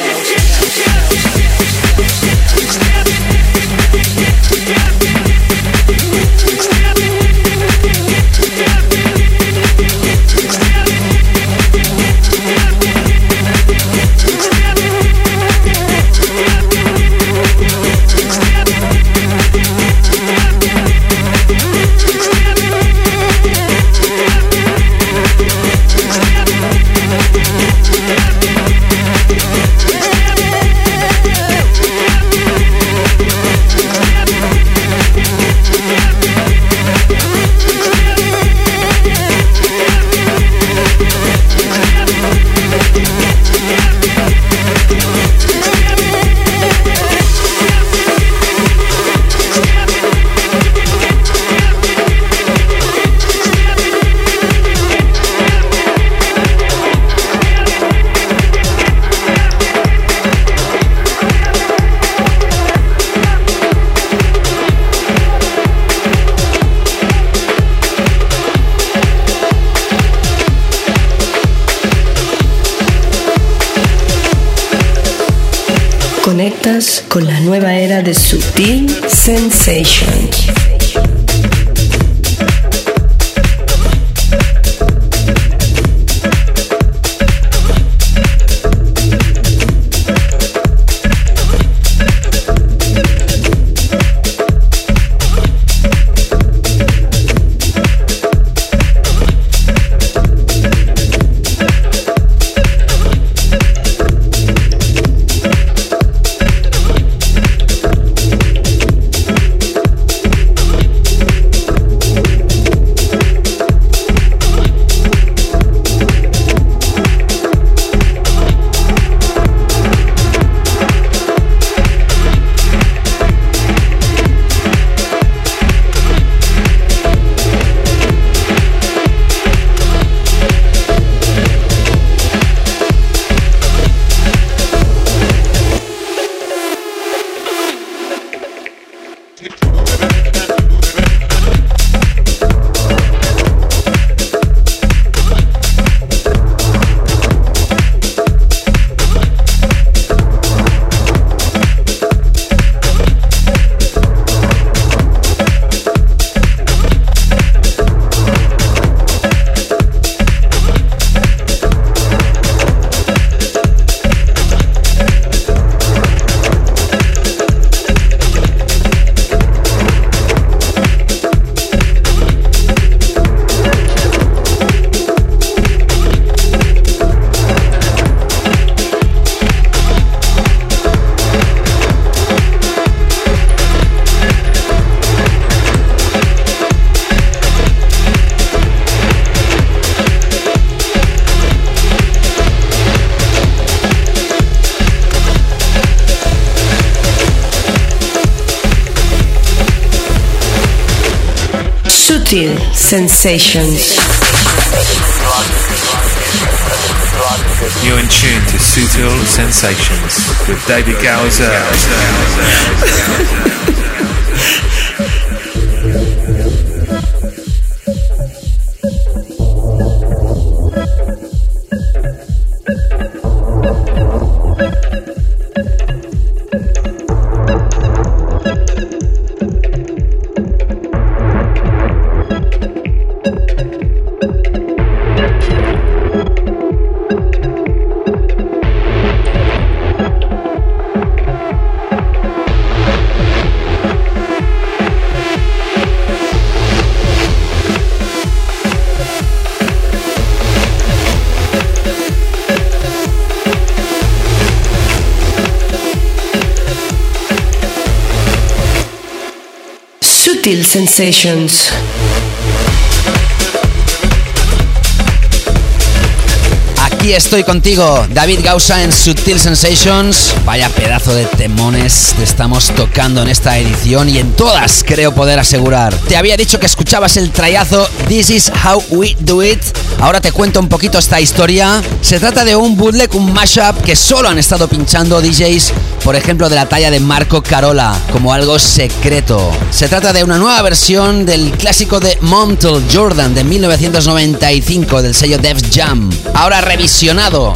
Speaker 1: De Sutil Sensations. Sensations.
Speaker 3: You're in tune to Sutil Sensations with David Gowser.
Speaker 1: Sutil Sensations.
Speaker 5: Estoy contigo, David Gausa en Sutil Sensations. Vaya pedazo de temones te estamos tocando en esta edición y en todas, creo poder asegurar. Te había dicho que escuchabas el trayazo This is How We Do It. Ahora te cuento un poquito esta historia. Se trata de un bootleg, un mashup que solo han estado pinchando DJs, por ejemplo, de la talla de Marco Carola, como algo secreto. Se trata de una nueva versión del clásico de Montel Jordan de 1995 del sello Def Jam. Ahora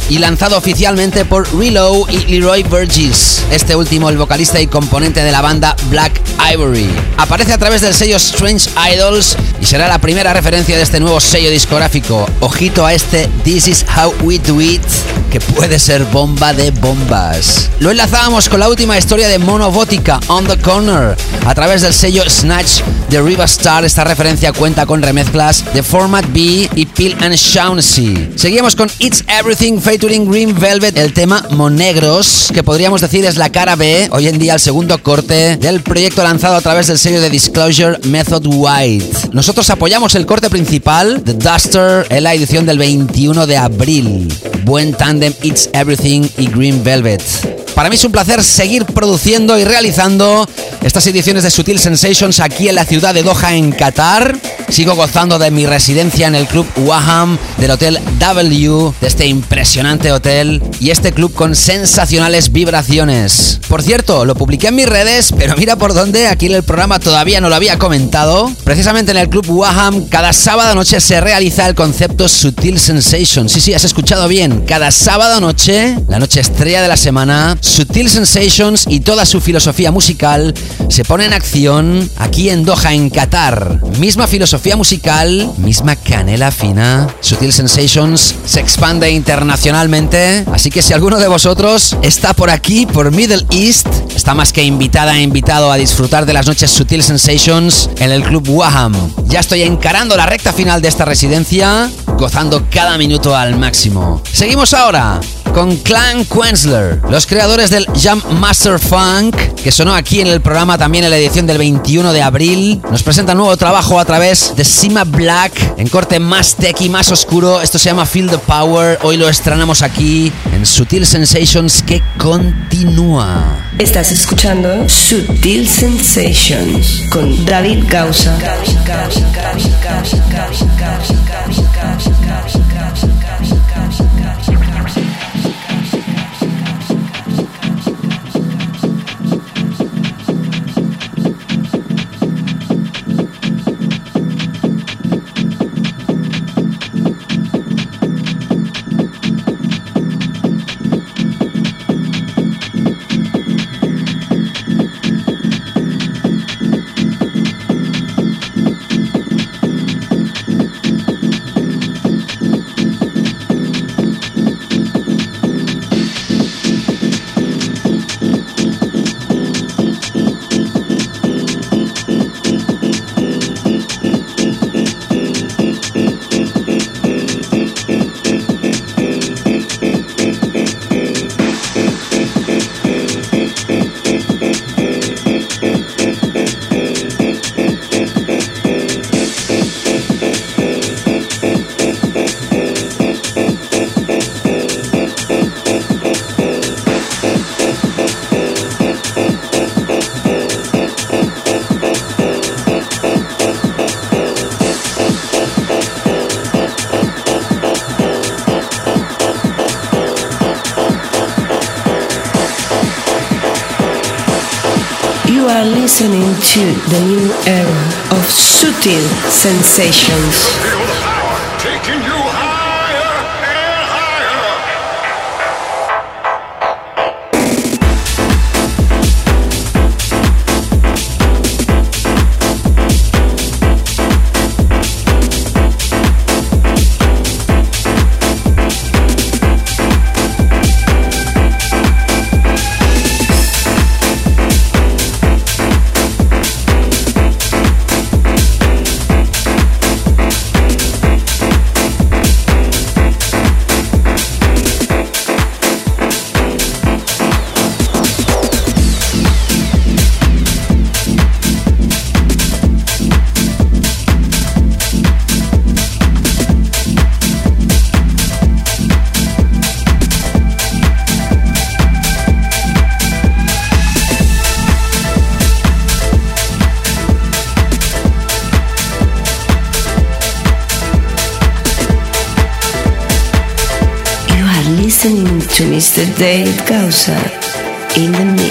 Speaker 5: y lanzado oficialmente por Reload y Leroy Burgess, este último el vocalista y componente de la banda Black Ivory. Aparece a través del sello Strange Idols y será la primera referencia de este nuevo sello discográfico. Ojito a este This is How We Do It, que puede ser bomba de bombas. Lo enlazábamos con la última historia de Monobótica, On the Corner, a través del sello Snatch de Riva Star. Esta referencia cuenta con remezclas de Format B y Peel and Shaughnessy. Seguimos con It's Everything featuring Green Velvet, el tema Monegros, que podríamos decir es la cara B, hoy en día el segundo corte del proyecto lanzado a través del sello de Disclosure Method White. Nosotros apoyamos el corte principal, The Duster, en la edición del 21 de abril. Buen tandem It's Everything y Green Velvet. Para mí es un placer seguir produciendo y realizando estas ediciones de Sutil Sensations aquí en la ciudad de Doha, en Qatar. Sigo gozando de mi residencia en el club Waham del Hotel W, de este impresionante hotel y este club con sensacionales vibraciones. Por cierto, lo publiqué en mis redes, pero mira por dónde, aquí en el programa todavía no lo había comentado. Precisamente en el club Waham, cada sábado noche se realiza el concepto Sutil Sensations. Sí, sí, has escuchado bien. Cada sábado noche, la noche estrella de la semana, Sutil Sensations y toda su filosofía musical se pone en acción aquí en Doha, en Qatar. Misma filosofía musical, misma canela fina. Sutil Sensations se expande internacionalmente, así que si alguno de vosotros está por aquí, por Middle East, está más que invitada e invitado a disfrutar de las noches Sutil Sensations en el Club Waham. Ya estoy encarando la recta final de esta residencia, gozando cada minuto al máximo. Seguimos ahora con Clan Quensler, los creadores del Jam Master Funk, que sonó aquí en el programa también en la edición del 21 de abril. Nos presenta nuevo trabajo a través de Sima Black, en corte más techy, más oscuro. Esto se llama Feel the Power. Hoy lo estrenamos aquí en Sutil Sensations que continúa.
Speaker 1: Estás escuchando Sutil Sensations con David Gausa. You to the new era of Sutil Sensations. To Mr. David Gausa in the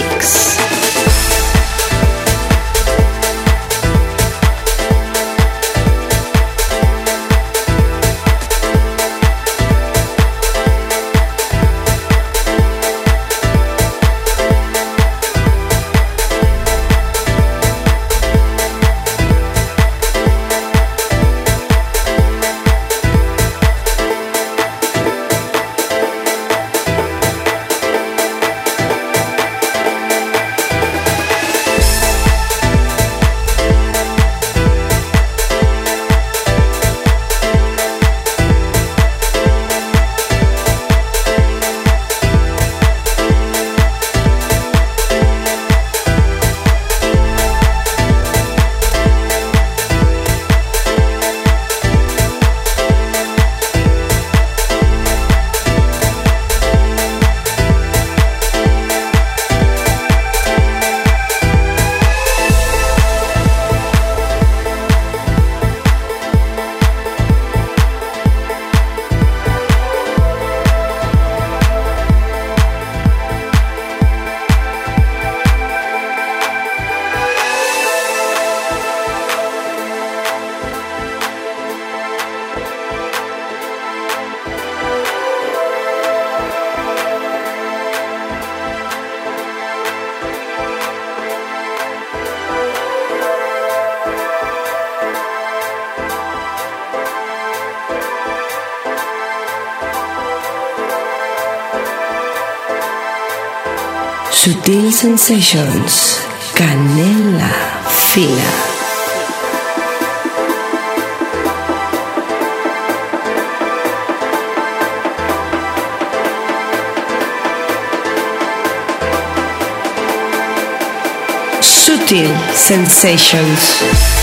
Speaker 1: Sutil Sensations, Canela Fina. Sutil Sensations.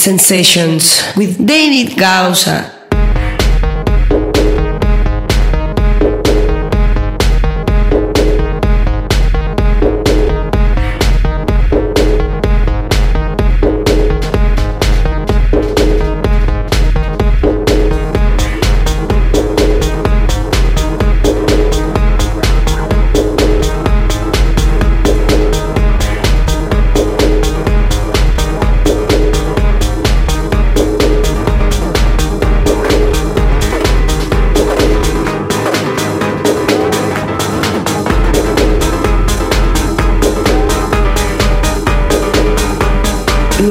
Speaker 3: Sensations with David
Speaker 1: Gausa.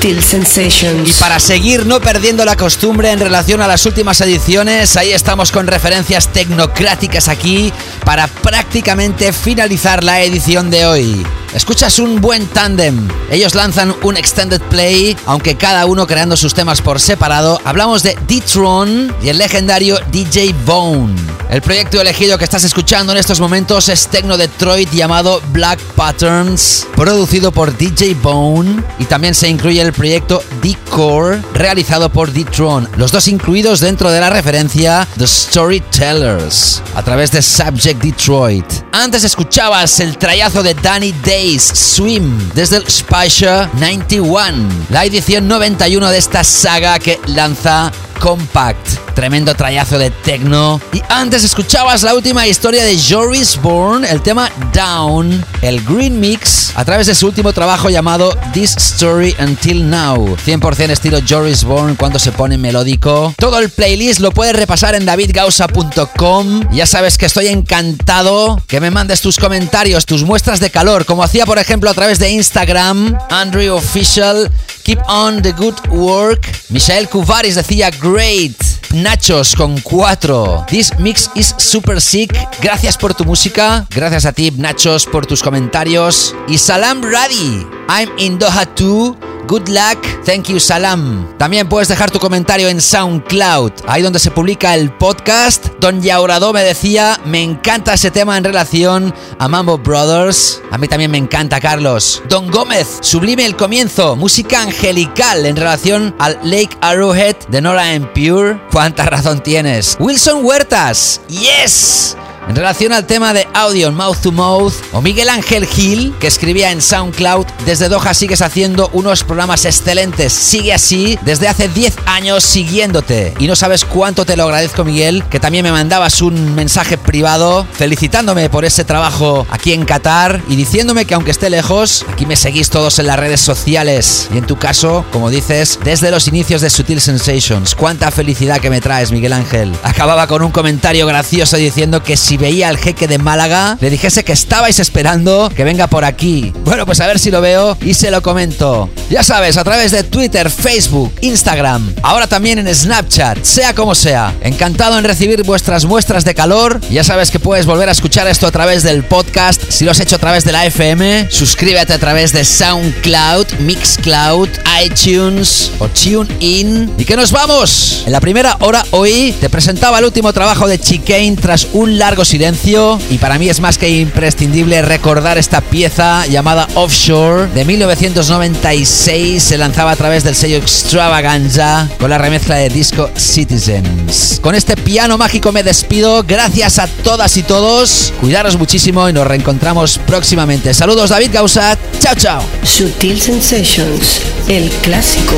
Speaker 1: Sensations.
Speaker 5: Y para seguir no perdiendo la costumbre en relación a las últimas ediciones, ahí estamos con referencias tecnocráticas aquí para prácticamente finalizar la edición de hoy. Escuchas un buen tándem. Ellos lanzan un extended play, aunque cada uno creando sus temas por separado. Hablamos de D-Tron y el legendario DJ Bone. El proyecto elegido que estás escuchando en estos momentos es Tecno Detroit llamado Black Patterns, producido por DJ Bone y también se incluye el proyecto D-Core realizado por D-Tron, los dos incluidos dentro de la referencia The Storytellers a través de Subject Detroit. Antes escuchabas el trayazo de Danny Days Swim desde el Spicer 91, la edición 91 de esta saga que lanza Compact. Tremendo trayazo de techno. Y antes escuchabas la última historia de Joris Bourne, el tema Down, el Green Mix, a través de su último trabajo llamado This Story Until Now. 100% estilo Joris Bourne cuando se pone melódico. Todo el playlist lo puedes repasar en davidgausa.com. Ya sabes que estoy encantado que me mandes tus comentarios, tus muestras de calor, como hacía por ejemplo a través de Instagram, Andrew Official Keep on the good work. Michael Kuvaris decía great. Nachos con 4. This mix is super sick. Gracias por tu música. Gracias a ti, Nachos, por tus comentarios. Y Salam Radi. I'm in Doha too. Good luck, thank you Salam. También puedes dejar tu comentario en SoundCloud, ahí donde se publica el podcast. Don Yaurado me decía, me encanta ese tema en relación a Mambo Brothers. A mí también me encanta, Carlos. Don Gómez, sublime el comienzo, música angelical en relación al Lake Arrowhead de Nora and Pure. ¿Cuánta razón tienes? Wilson Huertas, yes. En relación al tema de audio mouth to mouth, o Miguel Ángel Gil, que escribía en SoundCloud, desde Doha sigues haciendo unos programas excelentes. Sigue así desde hace 10 años siguiéndote. Y no sabes cuánto te lo agradezco, Miguel, que también me mandabas un mensaje privado felicitándome por ese trabajo aquí en Qatar y diciéndome que aunque esté lejos, aquí me seguís todos en las redes sociales. Y en tu caso, como dices, desde los inicios de Sutil Sensations. Cuánta felicidad que me traes, Miguel Ángel. Acababa con un comentario gracioso diciendo que si veía al jeque de Málaga, le dijese que estabais esperando que venga por aquí. Bueno, pues a ver si lo veo y se lo comento. Ya sabes, a través de Twitter, Facebook, Instagram, ahora también en Snapchat, sea como sea. Encantado en recibir vuestras muestras de calor. Ya sabes que puedes volver a escuchar esto a través del podcast. Si lo has hecho a través de la FM, suscríbete a través de SoundCloud, Mixcloud, iTunes o TuneIn. ¿Y que nos vamos? En la primera hora hoy te presentaba el último trabajo de Chicane tras un largo silencio y para mí es más que imprescindible recordar esta pieza llamada Offshore de 1996 se lanzaba a través del sello Extravaganza con la remezcla de disco Citizens. Con este piano mágico me despido, gracias a todas y todos, cuidaros muchísimo y nos reencontramos próximamente. Saludos David Gausat, chao chao.
Speaker 1: Sutil Sensations, el clásico.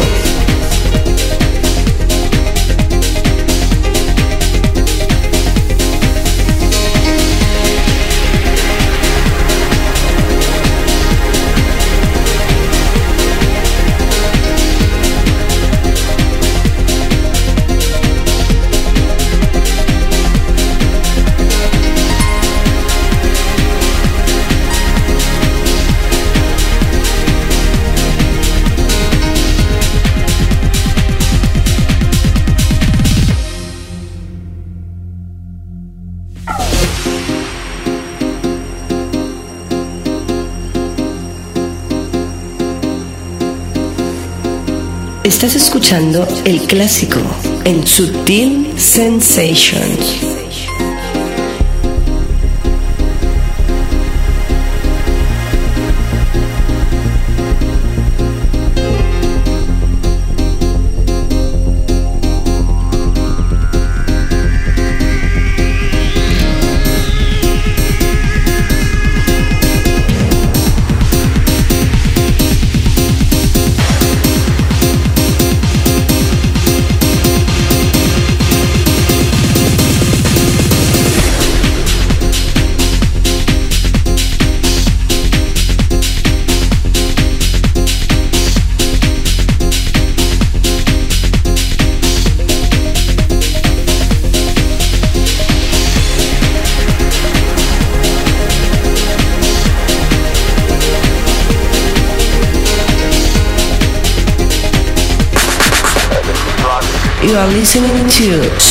Speaker 1: Estás escuchando el clásico en Sutil Sensations.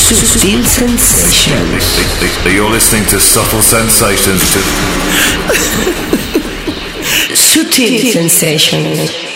Speaker 1: Sutil Sensations.
Speaker 2: You're listening to Subtle Sensations.
Speaker 1: Subtle Sensations.